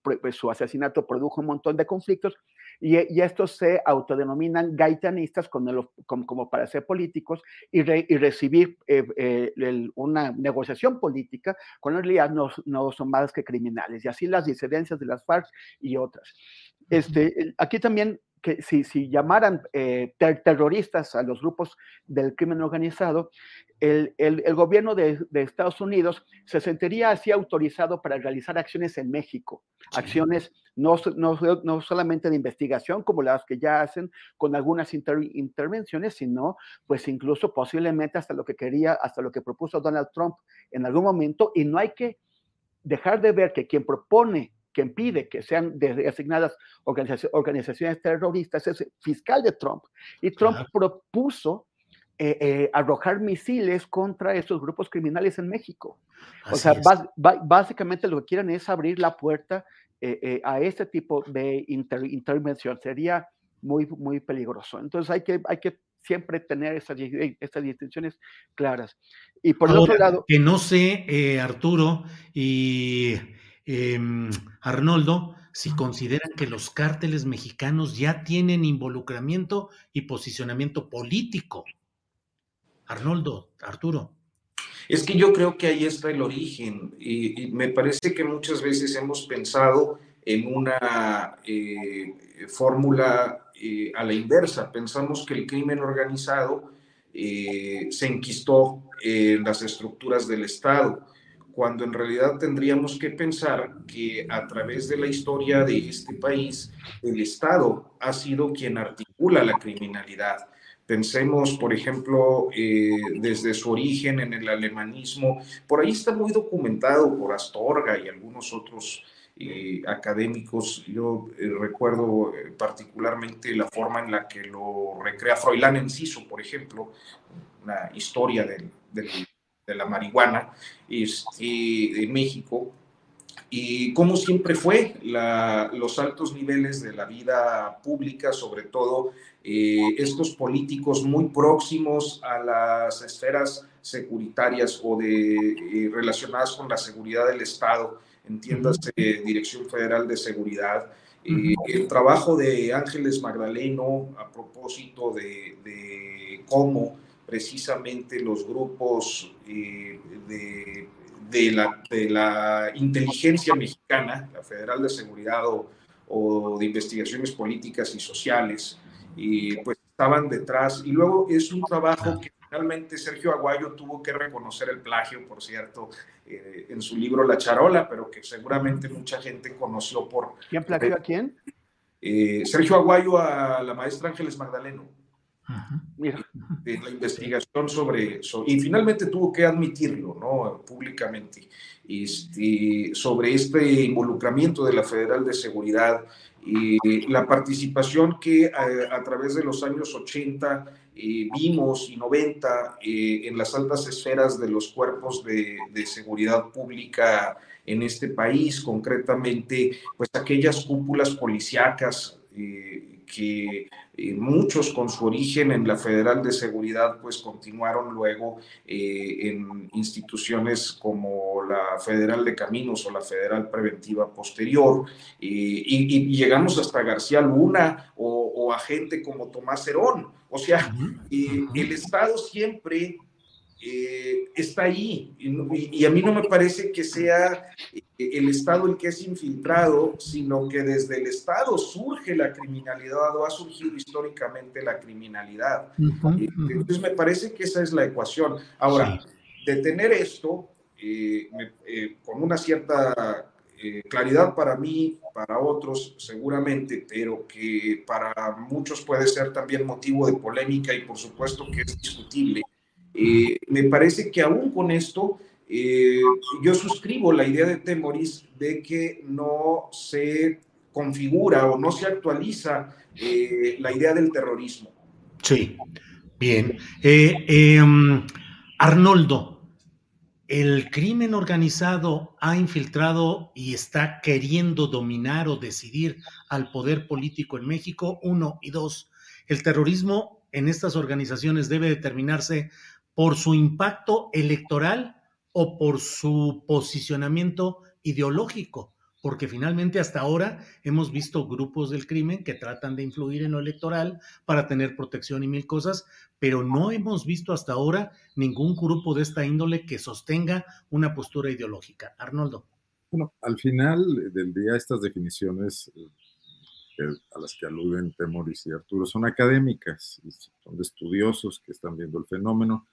pues, su asesinato produjo un montón de conflictos y, estos se autodenominan gaitanistas como, para ser políticos y, recibir eh, eh, una negociación política, con en realidad no, no, son más que criminales. Y así las disidencias de las FARC y otras. Este, aquí también que si, si llamaran eh, terroristas a los grupos del crimen organizado, el, el, gobierno de, de, Estados Unidos se sentiría así autorizado para realizar acciones en México, acciones no, no, no, solamente de investigación como las que ya hacen con algunas intervenciones, sino pues incluso posiblemente hasta lo que quería, hasta lo que propuso Donald Trump en algún momento, y no hay que dejar de ver que quien propone que impide que sean designadas organizaciones, terroristas es el fiscal de Trump. Y Trump propuso eh, eh, arrojar misiles contra esos grupos criminales en México. o sea, básicamente lo que quieren es abrir la puerta eh, a este tipo de intervención. Sería muy, muy peligroso. Entonces hay que, hay que siempre tener estas, estas distinciones claras. Y por otro lado... Que no sé, Arturo, y Em, Arnoldo, si consideran que los cárteles mexicanos ya tienen involucramiento y posicionamiento político. Arnoldo, Arturo. Es que yo creo que ahí está el origen y, me parece que muchas veces hemos pensado en una eh, fórmula eh, a la inversa. Pensamos que el crimen organizado eh, se enquistó en las estructuras del Estado cuando en realidad tendríamos que pensar que a través de la historia de este país, el Estado ha sido quien articula la criminalidad. Pensemos, por ejemplo, eh, desde su origen en el alemanismo, por ahí está muy documentado por Astorga y algunos otros eh, académicos. Yo eh, recuerdo particularmente la forma en la que lo recrea Froilán Enciso, por ejemplo, una historia del, del de la marihuana este, en México, y como siempre fue los altos niveles de la vida pública, sobre todo eh, estos políticos muy próximos a las esferas securitarias o de, eh, relacionadas con la seguridad del Estado, entiéndase Dirección Federal de Seguridad, eh, el trabajo de Ángeles Magdaleno a propósito de, de cómo precisamente los grupos eh, de, la, de, la, inteligencia mexicana, la Federal de Seguridad o, de Investigaciones Políticas y Sociales, y pues estaban detrás. Y luego es un trabajo que finalmente Sergio Aguayo tuvo que reconocer el plagio, por cierto, eh, en su libro La Charola, pero que seguramente mucha gente conoció por... ¿Quién plagió a quién? Eh, Sergio Aguayo a la maestra Ángeles Magdaleno. De la investigación sobre, y finalmente tuvo que admitirlo, ¿no? Públicamente, este, sobre este involucramiento de la Federal de Seguridad y la participación que a, eh, a través de los años 80 eh, vimos y 90 eh, en las altas esferas de los cuerpos de, de seguridad pública en este país, concretamente, pues aquellas cúpulas policíacas eh, que eh, muchos con su origen en la Federal de Seguridad, pues continuaron luego eh, en instituciones como la Federal de Caminos o la Federal Preventiva Posterior, y, llegamos hasta García Luna o, o, a gente como Tomás Herón. O sea, el Estado siempre eh, está ahí. Y, a mí no me parece que sea eh, el Estado el que es infiltrado, sino que desde el Estado surge la criminalidad o ha surgido históricamente la criminalidad. Eh, entonces me parece que esa es la ecuación. Ahora, detener esto con una cierta claridad para mí, para otros seguramente, pero que para muchos puede ser también motivo de polémica y por supuesto que es discutible eh, me parece que aún con esto, eh, yo suscribo la idea de Temoris de que no se configura o no se actualiza eh, la idea del terrorismo. Sí, bien. Em, Arnoldo, el crimen organizado ha infiltrado y está queriendo dominar o decidir al poder político en México, uno y dos. El terrorismo en estas organizaciones debe determinarse por su impacto electoral o por su posicionamiento ideológico, porque finalmente hasta ahora hemos visto grupos del crimen que tratan de influir en lo electoral para tener protección y mil cosas, pero no hemos visto hasta ahora ningún grupo de esta índole que sostenga una postura ideológica. Arnoldo. Bueno, al final del día estas definiciones eh, a las que aluden Temoris y Arturo son académicas, son de estudiosos que están viendo el fenómeno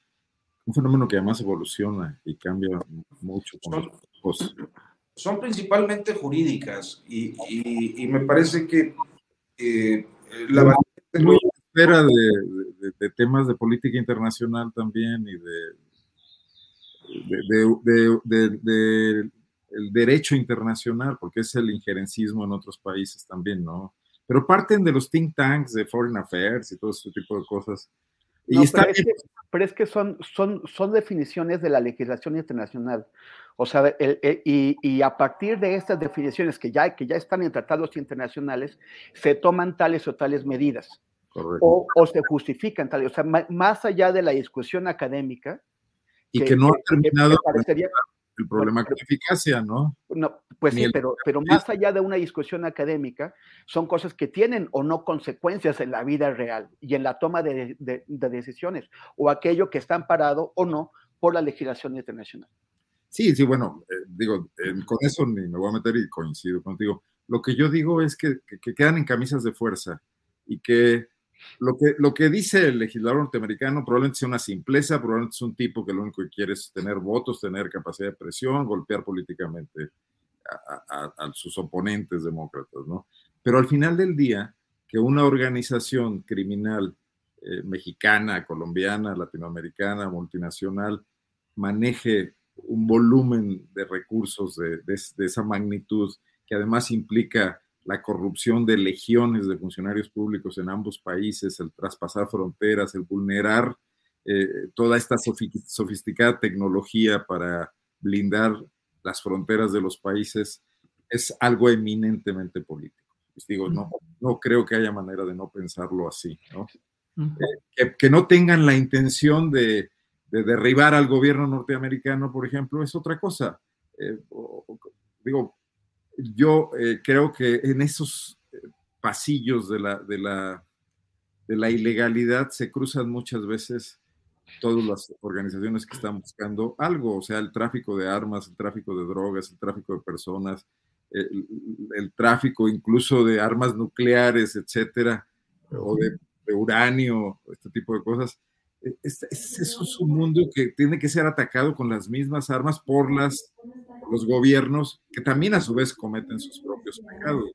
un fenómeno que además evoluciona y cambia mucho con son, Son principalmente jurídicas y, y, me parece que eh, la es muy espera de, de, temas de política internacional también y de, de, el derecho internacional, porque es el injerencismo en otros países también, ¿no? Pero parten de los think tanks de Foreign Affairs y todo ese tipo de cosas pero, es que, son, son, son definiciones de la legislación internacional. O sea, y, a partir de estas definiciones que ya, que ya están en tratados internacionales, se toman tales o tales medidas. O, se justifican tales. O sea, más allá de la discusión académica. Y que, no ha terminado el problema con eficacia, ¿no? No, pues sí, pero, pero más allá de una discusión académica, son cosas que tienen o no consecuencias en la vida real y en la toma de, decisiones, o aquello que está amparado o no por la legislación internacional. Sí, sí, bueno, eh, digo, con eso ni me voy a meter y coincido contigo. Lo que yo digo es que, que quedan en camisas de fuerza y que lo que, lo que dice el legislador norteamericano probablemente sea una simpleza, probablemente es un tipo que lo único que quiere es tener votos, tener capacidad de presión, golpear políticamente a, sus oponentes demócratas, ¿no? Pero al final del día, que una organización criminal eh, mexicana, colombiana, latinoamericana, multinacional, maneje un volumen de recursos de, de esa magnitud, que además implica la corrupción de legiones de funcionarios públicos en ambos países, el traspasar fronteras, el vulnerar eh, toda esta sofisticada tecnología para blindar las fronteras de los países, es algo eminentemente político. Les digo, no, no creo que haya manera de no pensarlo así, ¿no? Eh, que, no tengan la intención de, derribar al gobierno norteamericano, por ejemplo, es otra cosa. Eh, digo, yo eh, creo que en esos eh, pasillos de la, de, la, de la ilegalidad se cruzan muchas veces todas las organizaciones que están buscando algo, o sea, el tráfico de armas, el tráfico de drogas, el tráfico de personas, el, tráfico incluso de armas nucleares, etcétera, o de, uranio, este tipo de cosas. E, es, eso es un mundo que tiene que ser atacado con las mismas armas por las los gobiernos, que también a su vez cometen sus propios pecados.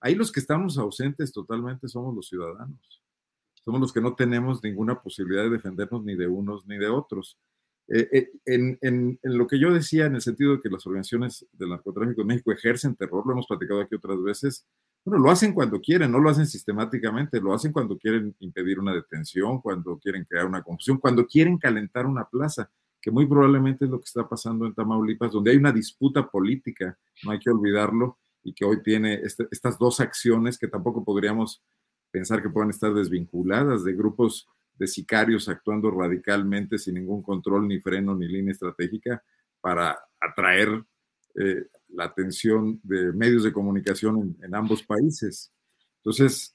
Ahí los que estamos ausentes totalmente somos los ciudadanos. somos los que no tenemos ninguna posibilidad de defendernos ni de unos ni de otros. Eh, eh, en, en, lo que yo decía, en el sentido de que las organizaciones del narcotráfico en México ejercen terror, lo hemos platicado aquí otras veces, bueno, lo hacen cuando quieren, no lo hacen sistemáticamente, lo hacen cuando quieren impedir una detención, cuando quieren crear una confusión, cuando quieren calentar una plaza, que muy probablemente es lo que está pasando en Tamaulipas, donde hay una disputa política, no hay que olvidarlo, y que hoy tiene este, estas dos acciones que tampoco podríamos pensar que puedan estar desvinculadas de grupos de sicarios actuando radicalmente sin ningún control, ni freno, ni línea estratégica para atraer eh, la atención de medios de comunicación en, ambos países. Entonces,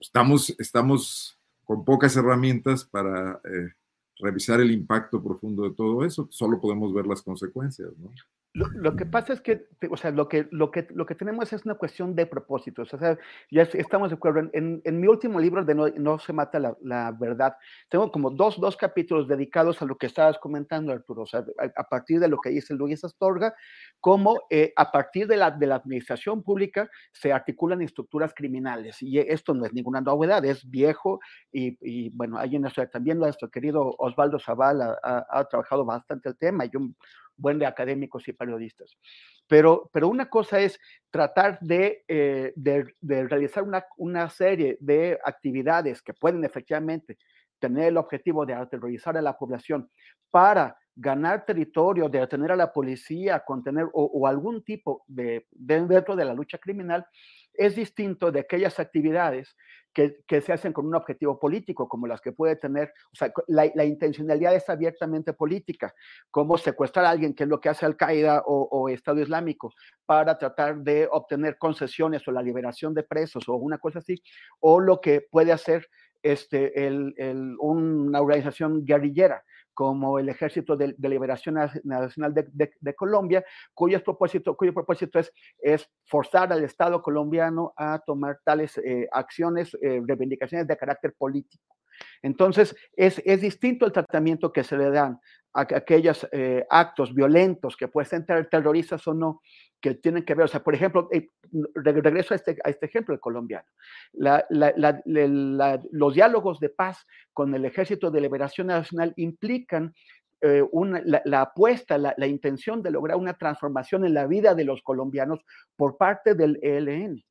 estamos, estamos con pocas herramientas para eh, revisar el impacto profundo de todo eso, solo podemos ver las consecuencias, ¿no? Lo, que pasa es que, o sea, lo que, lo, que, lo que tenemos es una cuestión de propósitos. O sea, ya estamos de acuerdo. En, en, mi último libro de No, se mata la, la, verdad, tengo como dos, dos capítulos dedicados a lo que estabas comentando, Arturo. O sea, a, partir de lo que dice Luis Astorga, cómo eh, a partir de la, de la administración pública se articulan estructuras criminales. Y esto no es ninguna novedad, es viejo. Y, y bueno, ahí en nuestro, también nuestro querido Osvaldo Zavala ha, ha, trabajado bastante el tema. Y un, buen de académicos y periodistas. Pero, pero una cosa es tratar de, eh, de, realizar una, una, serie de actividades que pueden efectivamente tener el objetivo de aterrorizar a la población para ganar territorio, de detener a la policía, contener o, algún tipo de, dentro de la lucha criminal, es distinto de aquellas actividades que, se hacen con un objetivo político, como las que puede tener, o sea, la, intencionalidad es abiertamente política, como secuestrar a alguien, que es lo que hace Al-Qaeda o, Estado Islámico, para tratar de obtener concesiones o la liberación de presos o una cosa así, o lo que puede hacer este, el, una organización guerrillera como el Ejército de, Liberación Nacional de, Colombia, cuyo propósito, cuyo propósito es, forzar al Estado colombiano a tomar tales eh, acciones, eh, reivindicaciones de carácter político. Entonces, es, es, distinto el tratamiento que se le dan a, aquellos eh, actos violentos que pueden ser terroristas o no, que tienen que ver, o sea, por ejemplo, eh, regreso a este, a este ejemplo colombiano, los diálogos de paz con el Ejército de Liberación Nacional implican eh, una, la, apuesta, la, la, intención de lograr una transformación en la vida de los colombianos por parte del ELN.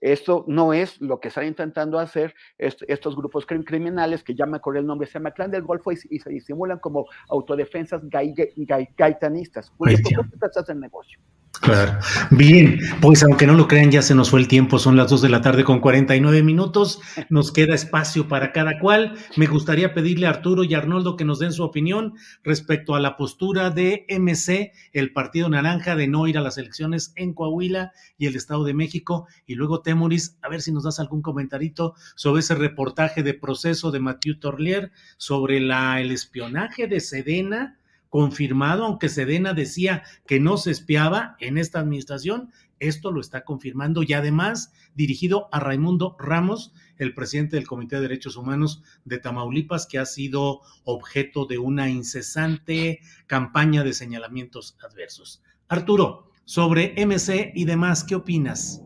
Esto no es lo que están intentando hacer estos grupos criminales que llaman con el nombre, se llama Clan del Golfo y, se disimulan como autodefensas gaitanistas, cuyo propósito es el negocio. Claro. Bien, pues aunque no lo crean, ya se nos fue el tiempo, son las 2 de la tarde con 49 minutos, nos queda espacio para cada cual. Me gustaría pedirle a Arturo y Arnoldo que nos den su opinión respecto a la postura de MC, el Partido Naranja, de no ir a las elecciones en Coahuila y el Estado de México. Y luego, Temoris, a ver si nos das algún comentarito sobre ese reportaje de proceso de Mathieu Torlier sobre la, el espionaje de Sedena confirmado, aunque Sedena decía que no se espiaba en esta administración, esto lo está confirmando y además dirigido a Raimundo Ramos, el presidente del Comité de Derechos Humanos de Tamaulipas, que ha sido objeto de una incesante campaña de señalamientos adversos. Arturo, sobre MC y demás, ¿qué opinas?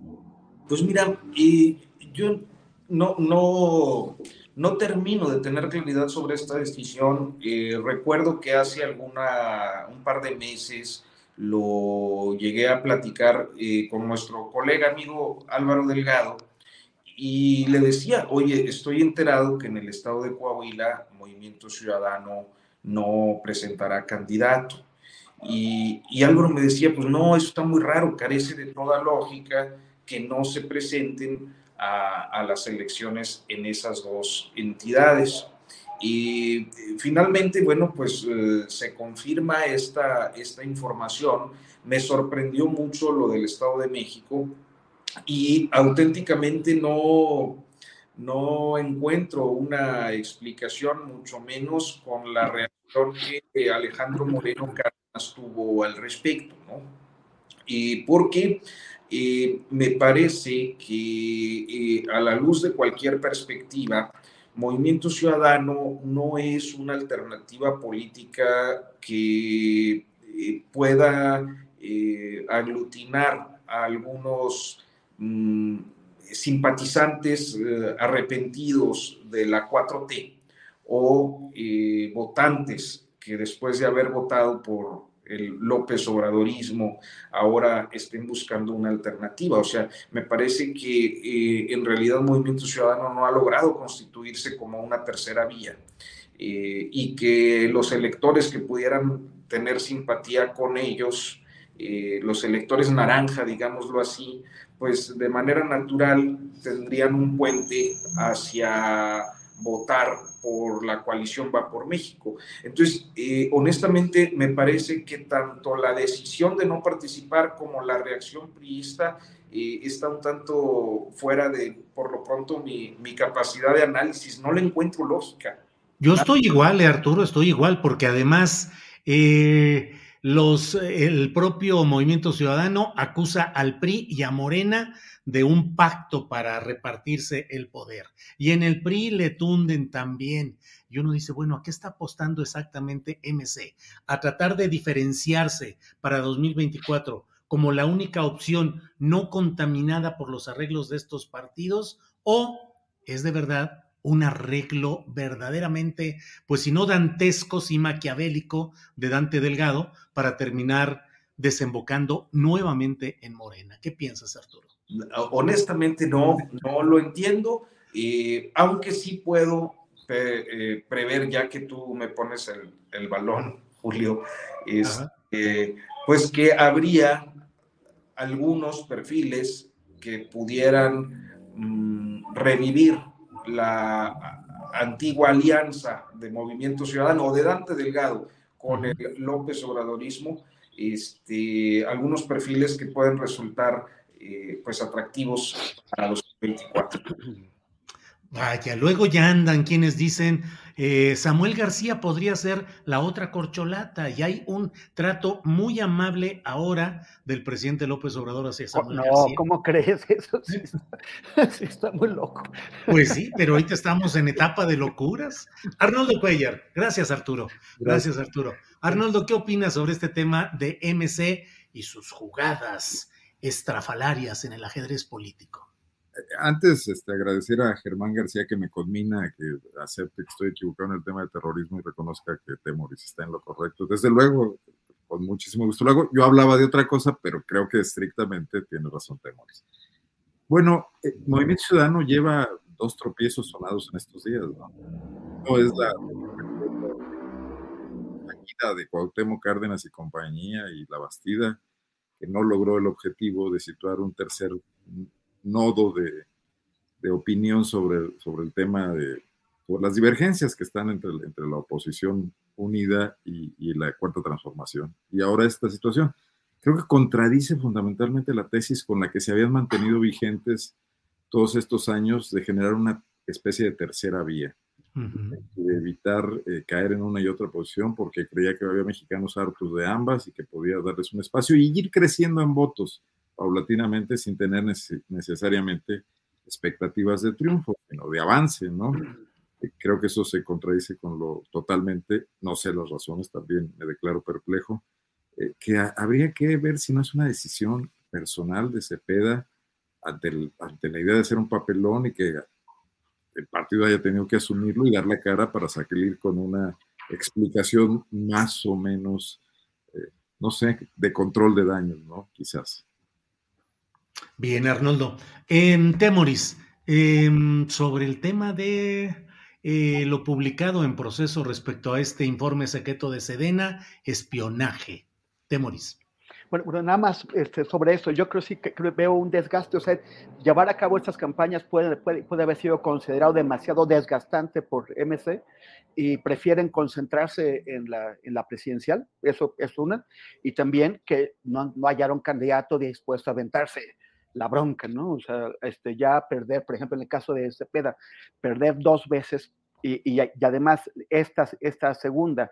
Pues mira, y yo no, no, no termino de tener claridad sobre esta decisión. Eh, recuerdo que hace alguna, un par de meses lo llegué a platicar eh, con nuestro colega amigo Álvaro Delgado y le decía, oye, estoy enterado que en el estado de Coahuila Movimiento Ciudadano no presentará candidato. Y, y Álvaro me decía, pues no, eso está muy raro, carece de toda lógica que no se presenten a, las elecciones en esas dos entidades. Y eh, finalmente, bueno, pues eh, se confirma esta, esta información. Me sorprendió mucho lo del Estado de México y auténticamente no, no encuentro una explicación, mucho menos con la reacción que Alejandro Moreno Cárdenas tuvo al respecto, ¿no? Y porque eh, me parece que eh, a la luz de cualquier perspectiva, Movimiento Ciudadano no es una alternativa política que eh, pueda aglutinar a algunos mm, simpatizantes eh, arrepentidos de la 4T o eh, votantes que después de haber votado por el López Obradorismo ahora estén buscando una alternativa. O sea, me parece que eh, en realidad el Movimiento Ciudadano no ha logrado constituirse como una tercera vía y que los electores que pudieran tener simpatía con ellos, los electores naranja, digámoslo así, pues de manera natural tendrían un puente hacia votar por la coalición Va por México. Entonces, eh, honestamente, me parece que tanto la decisión de no participar como la reacción priista eh, está un tanto fuera de, por lo pronto, mi, mi capacidad de análisis. No le encuentro lógica. Yo estoy igual, eh, Arturo, estoy igual, porque además eh, los, el propio Movimiento Ciudadano acusa al PRI y a Morena de un pacto para repartirse el poder. Y en el PRI le tunden también. Y uno dice, bueno, ¿a qué está apostando exactamente MC? A tratar de diferenciarse para 2024 como la única opción no contaminada por los arreglos de estos partidos o es de verdad un arreglo verdaderamente, pues si no dantesco, sí maquiavélico de Dante Delgado para terminar desembocando nuevamente en Morena. ¿Qué piensas, Arturo? Honestamente no, no lo entiendo, eh, aunque sí puedo eh, prever, ya que tú me pones el, balón, <laughs> Julio, es, eh, pues que habría algunos perfiles que pudieran mm, revivir la antigua alianza de Movimiento Ciudadano o de Dante Delgado con el López Obradorismo, este, algunos perfiles que pueden resultar eh, pues atractivos para los 24. <clears throat> Vaya, luego ya andan quienes dicen, eh, Samuel García podría ser la otra corcholata y hay un trato muy amable ahora del presidente López Obrador hacia Samuel no, García. ¿cómo crees <laughs> eso? Sí está, <laughs> sí está, muy loco. Pues sí, pero ahorita estamos en etapa de locuras. Arnoldo Cuellar, gracias Arturo, gracias, gracias Arturo. Arnoldo, ¿qué opinas sobre este tema de MC y sus jugadas estrafalarias en el ajedrez político? Antes este, agradecer a Germán García que me conmina, que acepte que estoy equivocado en el tema de terrorismo y reconozca que Temoris está en lo correcto. Desde luego, con muchísimo gusto. Luego, yo hablaba de otra cosa, pero creo que estrictamente tiene razón Temoris. Bueno, el Movimiento Ciudadano lleva dos tropiezos sonados en estos días, ¿no? No es la, la de Cuauhtémoc Cárdenas y compañía y la Bastida, que no logró el objetivo de situar un tercer nodo de, de opinión sobre, sobre el tema de las divergencias que están entre, entre la oposición unida y, y, la cuarta transformación. Y ahora esta situación. Creo que contradice fundamentalmente la tesis con la que se habían mantenido vigentes todos estos años de generar una especie de tercera vía, uh -huh. de evitar eh, caer en una y otra posición porque creía que había mexicanos hartos de ambas y que podía darles un espacio y ir creciendo en votos paulatinamente sin tener necesariamente expectativas de triunfo, sino de avance, ¿no? Creo que eso se contradice con lo totalmente, no sé las razones, también me declaro perplejo, eh, que habría que ver si no es una decisión personal de Cepeda ante la idea de hacer un papelón y que el partido haya tenido que asumirlo y dar la cara para salir con una explicación más o menos, eh, no sé, de control de daños, ¿no? Quizás. Bien, Arnoldo. En Temoris, eh, sobre el tema de eh, lo publicado en proceso respecto a este informe secreto de Sedena, espionaje. Temoris. Bueno, bueno, nada más este, sobre eso, yo creo sí que creo, veo un desgaste, o sea, llevar a cabo estas campañas puede, puede, puede haber sido considerado demasiado desgastante por MC y prefieren concentrarse en la, en la presidencial, eso es una, y también que no, no hallaron candidato dispuesto a aventarse la bronca, ¿no? O sea, este, ya perder, por ejemplo, en el caso de Cepeda, perder dos veces y, y, y además esta, esta segunda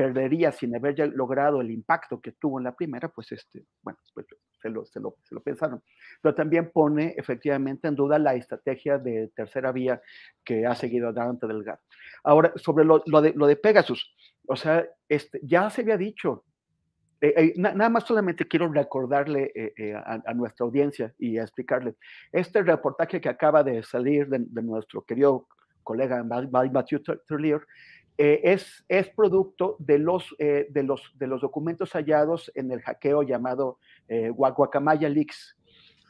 perdería sin haber ya logrado el impacto que tuvo en la primera, pues este, bueno, pues se lo, se lo, se lo pensaron. Pero también pone efectivamente en duda la estrategia de tercera vía que ha seguido Dante Delgado. Ahora, sobre lo, lo, de, de Pegasus, o sea, este, ya se había dicho Eh, eh, nada más solamente quiero recordarle a, nuestra audiencia y explicarle, este reportaje que acaba de salir de, nuestro querido colega Matthew Turlier, es, es, producto de los, de, los, de los documentos hallados en el hackeo llamado Guacamaya Leaks,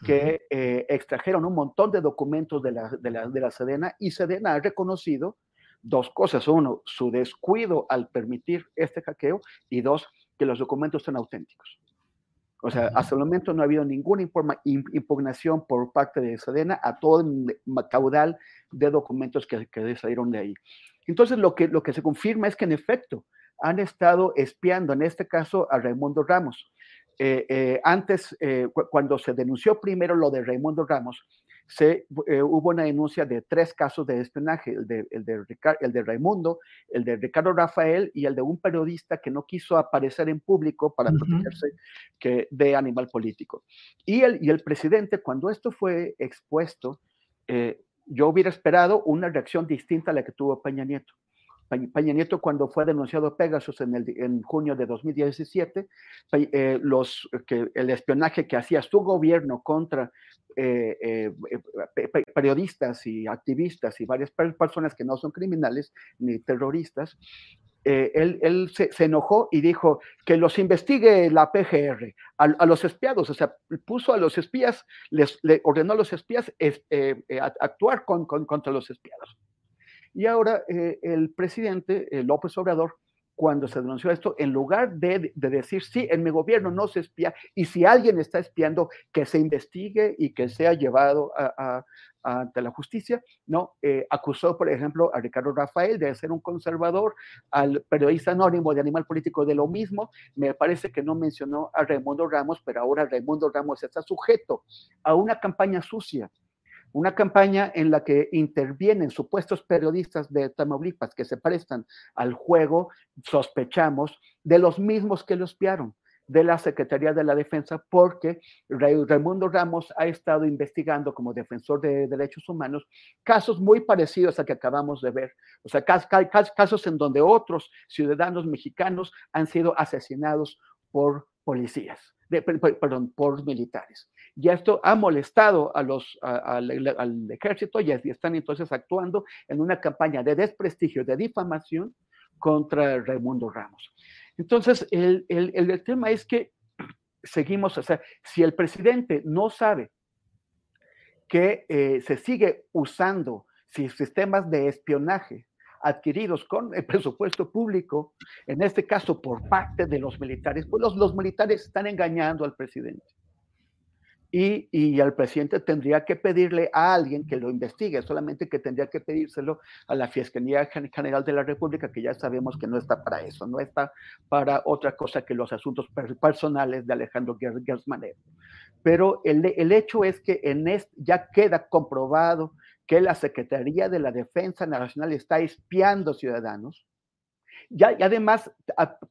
que extrajeron un montón de documentos de la, de, la, de la Sedena y Sedena ha reconocido dos cosas. Uno, su descuido al permitir este hackeo y dos, que los documentos son auténticos. O sea, hasta el momento no ha habido ninguna impugnación por parte de Sedena a todo el caudal de documentos que, que salieron de ahí. Entonces, lo que, lo que se confirma es que en efecto han estado espiando, en este caso, a Raimundo Ramos. Eh, eh, antes, eh, cuando se denunció primero lo de Raimundo Ramos, se, eh, hubo una denuncia de tres casos de espionaje, el de, el, de el de Raimundo, el de Ricardo Rafael y el de un periodista que no quiso aparecer en público para protegerse que, de animal político. Y el, y el presidente, cuando esto fue expuesto, eh, yo hubiera esperado una reacción distinta a la que tuvo Peña Nieto. Peña Nieto cuando fue denunciado Pegasus en, el, en junio de 2017, eh, los, que el espionaje que hacía su gobierno contra eh, eh, periodistas y activistas y varias personas que no son criminales ni terroristas, él, se, enojó y dijo que los investigue la PGR, a, los espiados, o sea, puso a los espías, les, le ordenó a los espías actuar con, contra los espiados. Y ahora eh, el presidente eh, López Obrador, cuando se denunció esto, en lugar de, decir, sí, en mi gobierno no se espía, y si alguien está espiando, que se investigue y que sea llevado ante la justicia, no, eh, acusó, por ejemplo, a Ricardo Rafael de ser un conservador, al periodista anónimo de Animal Político de lo mismo, me parece que no mencionó a Raimundo Ramos, pero ahora Raimundo Ramos está sujeto a una campaña sucia una campaña en la que intervienen supuestos periodistas de Tamaulipas que se prestan al juego, sospechamos, de los mismos que lo espiaron de la Secretaría de la Defensa, porque Raimundo Ramos ha estado investigando como defensor de derechos humanos casos muy parecidos a que acabamos de ver. O sea, casos en donde otros ciudadanos mexicanos han sido asesinados por policías, perdón, por militares. Y esto ha molestado a los, al, ejército y, están entonces actuando en una campaña de desprestigio, de difamación contra Raimundo Ramos. Entonces, el, el, tema es que seguimos, o sea, si el presidente no sabe que eh, se sigue usando sistemas de espionaje adquiridos con el presupuesto público, en este caso por parte de los militares, pues los, los militares están engañando al presidente y, y al presidente tendría que pedirle a alguien que lo investigue, solamente que tendría que pedírselo a la Fiscalía General de la República, que ya sabemos que no está para eso, no está para otra cosa que los asuntos personales de Alejandro Gersmanero. Pero el, el hecho es que en este, ya queda comprobado que la Secretaría de la Defensa Nacional está espiando ciudadanos. Ya, y además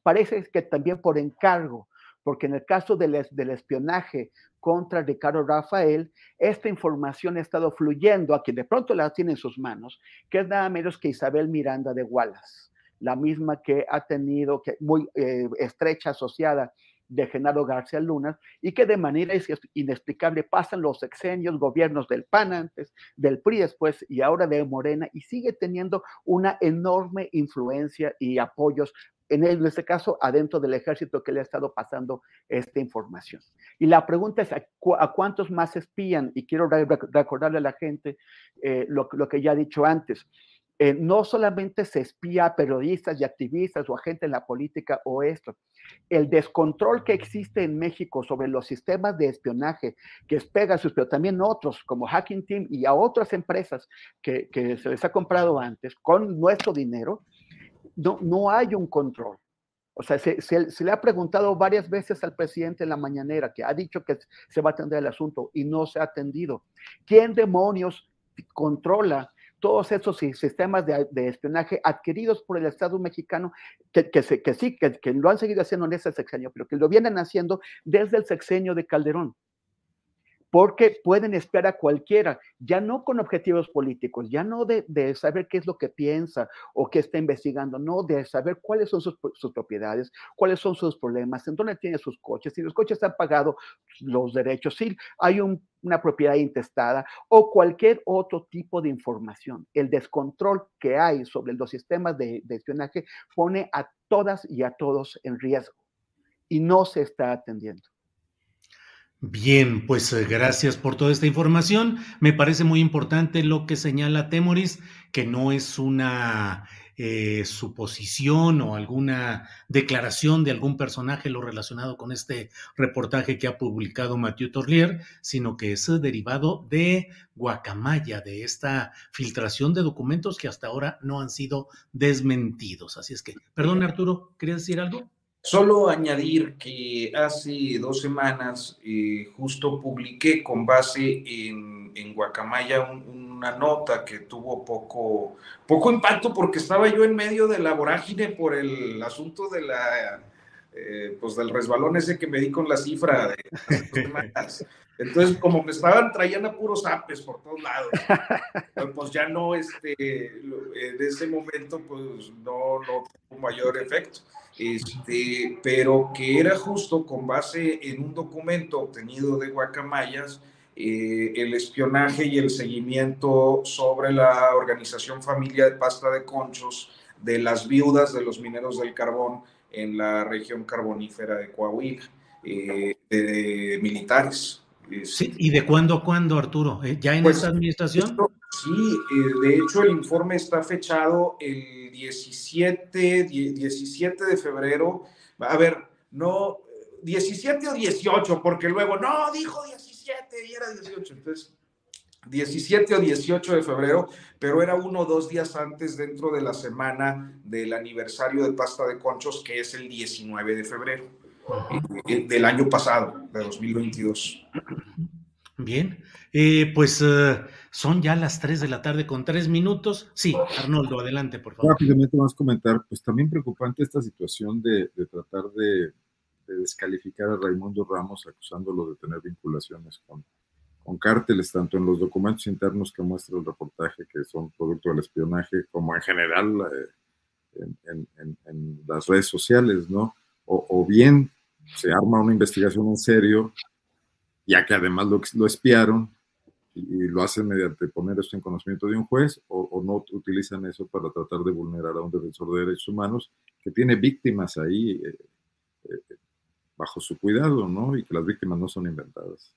parece que también por encargo, porque en el caso del, espionaje contra Ricardo Rafael, esta información ha estado fluyendo a quien de pronto la tiene en sus manos, que es nada menos que Isabel Miranda de Wallace, la misma que ha tenido, muy eh, estrecha asociada de Genaro García Luna y que de manera inexplicable pasan los sexenios, gobiernos del PAN antes, del PRI después y ahora de Morena y sigue teniendo una enorme influencia y apoyos en, este caso, adentro del ejército que le ha estado pasando esta información. Y la pregunta es, ¿a, cuántos más espían? Y quiero recordarle a la gente eh, lo, que ya he dicho antes. Eh, no solamente se espía a periodistas y activistas o a gente en la política o esto. El descontrol que existe en México sobre los sistemas de espionaje, que es Pegasus, pero también otros como Hacking Team y a otras empresas que se les ha comprado antes con nuestro dinero, no, no hay un control. O sea, se, se, le ha preguntado varias veces al presidente en la mañanera, que ha dicho que se va a atender el asunto y no se ha atendido. ¿Quién demonios controla todos esos sistemas de, espionaje adquiridos por el Estado mexicano, que, que, que sí, que, que, lo han seguido haciendo en ese sexenio, pero que lo vienen haciendo desde el sexenio de Calderón? Porque pueden espiar a cualquiera, ya no con objetivos políticos, ya no de, saber qué es lo que piensa o qué está investigando, no, de saber cuáles son sus, propiedades, cuáles son sus problemas, en dónde tiene sus coches, si los coches han pagado los derechos, si hay una propiedad intestada o cualquier otro tipo de información. El descontrol que hay sobre los sistemas de, de espionaje pone a todas y a todos en riesgo y no se está atendiendo. Bien, pues eh, gracias por toda esta información. Me parece muy importante lo que señala Temoris, que no es una eh, suposición o alguna declaración de algún personaje lo relacionado con este reportaje que ha publicado Mathieu Torlier, sino que es derivado de Guacamaya, de esta filtración de documentos que hasta ahora no han sido desmentidos. Así es que, perdón Arturo, ¿querías decir algo? Solo añadir que hace dos semanas eh, justo publiqué con base en, en Guacamaya una nota que tuvo poco, poco impacto porque estaba yo en medio de la vorágine por el asunto de la, eh, pues del resbalón ese que me di con la cifra de. <laughs> Entonces, como me estaban trayendo a puros apes por todos lados, pues ya no, este, en ese momento, pues no, no tuvo mayor efecto. Este, pero que era justo con base en un documento obtenido de Guacamayas, eh, el espionaje y el seguimiento sobre la organización Familia de Pasta de Conchos de las viudas de los mineros del carbón en la región carbonífera de Coahuila, eh, de militares. Sí, ¿y de cuándo a cuándo, Arturo? ¿Eh? ¿Ya en pues, esta administración? sí, eh, de hecho el informe está fechado el 17, 17 de febrero. A ver, no, 17 o 18, porque luego, no, dijo 17 y era 18. Entonces, 17 o 18 de febrero, pero era uno o dos días antes dentro de la semana del aniversario de Pasta de Conchos, que es el 19 de febrero. Eh, del año pasado, de 2022. Bien, eh, pues eh, son ya las 3 de la tarde con 3 minutos. Sí, Arnoldo, adelante, por favor. Rápidamente vamos a comentar, pues también preocupante esta situación de, tratar de, descalificar a Raimundo Ramos acusándolo de tener vinculaciones con, con cárteles, tanto en los documentos internos que muestra el reportaje, que son producto del espionaje, como en general en, las redes sociales, ¿no? O, bien se arma una investigación en serio, ya que además lo, lo espiaron y, lo hacen mediante poner esto en conocimiento de un juez o, no utilizan eso para tratar de vulnerar a un defensor de derechos humanos que tiene víctimas ahí eh, eh, bajo su cuidado, ¿no? Y que las víctimas no son inventadas.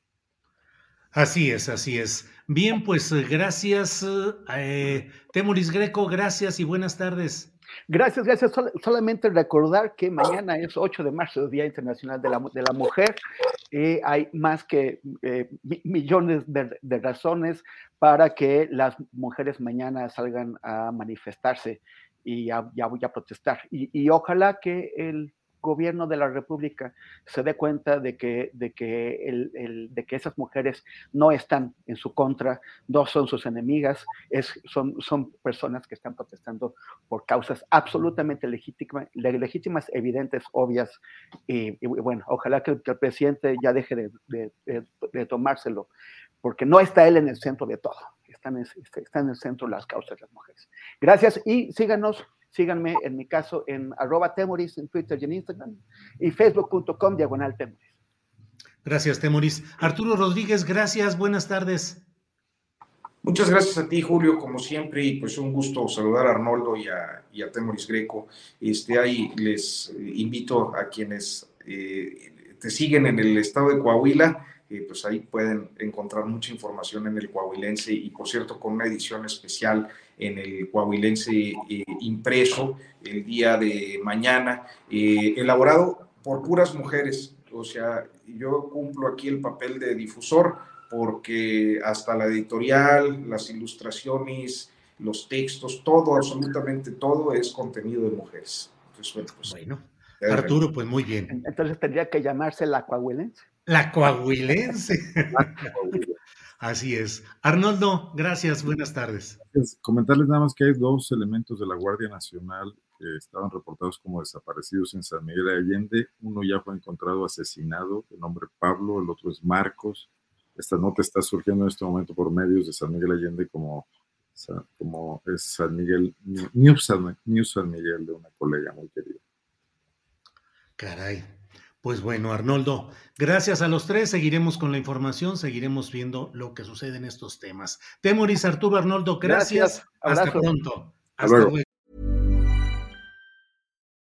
Así es, así es. Bien, pues eh, gracias, Temoris Greco, gracias y buenas tardes. Gracias, gracias. solamente recordar que mañana es 8 de marzo, Día Internacional de la, de la Mujer. y hay más que eh, millones de, razones para que las mujeres mañana salgan a manifestarse y a, a protestar. y, ojalá que el gobierno de la República se dé cuenta de que, de que, el, de que esas mujeres no están en su contra, no son sus enemigas, es, son, son personas que están protestando por causas absolutamente legítimas, legítimas evidentes, obvias. Y, bueno, ojalá que, el presidente ya deje de, tomárselo, porque no está él en el centro de todo, están están en el centro las causas de las mujeres. Gracias y síganos Síganme en mi caso en arroba temoris en Twitter y en Instagram y facebook.com diagonal temoris. Gracias, Temoris. Arturo Rodríguez, gracias, buenas tardes. Muchas gracias a ti, Julio, como siempre, y pues un gusto saludar a Arnoldo y a, Temoris Greco. Este, ahí les invito a quienes eh, te siguen en el estado de Coahuila, pues ahí pueden encontrar mucha información en el Coahuilense y, por cierto, con una edición especial en el Coahuilense eh, impreso el día de mañana, eh, elaborado por puras mujeres. O sea, yo cumplo aquí el papel de difusor porque hasta la editorial, las ilustraciones, los textos, todo, absolutamente todo es contenido de mujeres. bueno, pues, Arturo, pues muy bien. Entonces tendría que llamarse la coahuilense. La coahuilense. <laughs> Así es. Arnoldo, gracias, buenas tardes. Comentarles nada más que hay dos elementos de la Guardia Nacional que estaban reportados como desaparecidos en San Miguel de Allende. Uno ya fue encontrado asesinado, el nombre Pablo, el otro es Marcos. esta nota está surgiendo en este momento por medios de San Miguel Allende como, como es San Miguel, News San, San Miguel de una colega muy querida. Caray. Pues bueno, Arnoldo, gracias a los tres. Seguiremos con la información, seguiremos viendo lo que sucede en estos temas. Temoris, Arturo, Arnoldo, gracias. Hasta pronto. Hasta luego.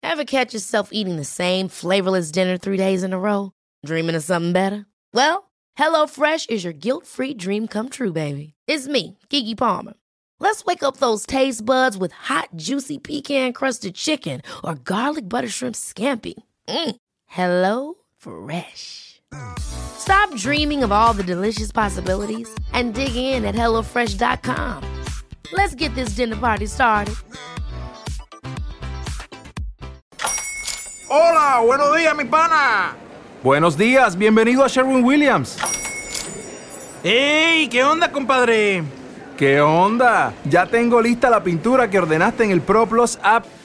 Ever catch yourself eating the same flavorless dinner three days in a row? Dreaming of something better? Well, HelloFresh is your guilt-free dream come true, baby. It's me, Kiki Palmer. Let's wake up those taste buds with hot, juicy pecan-crusted chicken or garlic butter shrimp scampi. Mm. Hello Fresh. Stop dreaming of all the delicious possibilities and dig in at HelloFresh.com. Let's get this dinner party started. Hola, buenos días, mi pana. Buenos días, bienvenido a Sherwin Williams. ¡Ey! ¿Qué onda, compadre? ¿Qué onda? Ya tengo lista la pintura que ordenaste en el ProPlus app.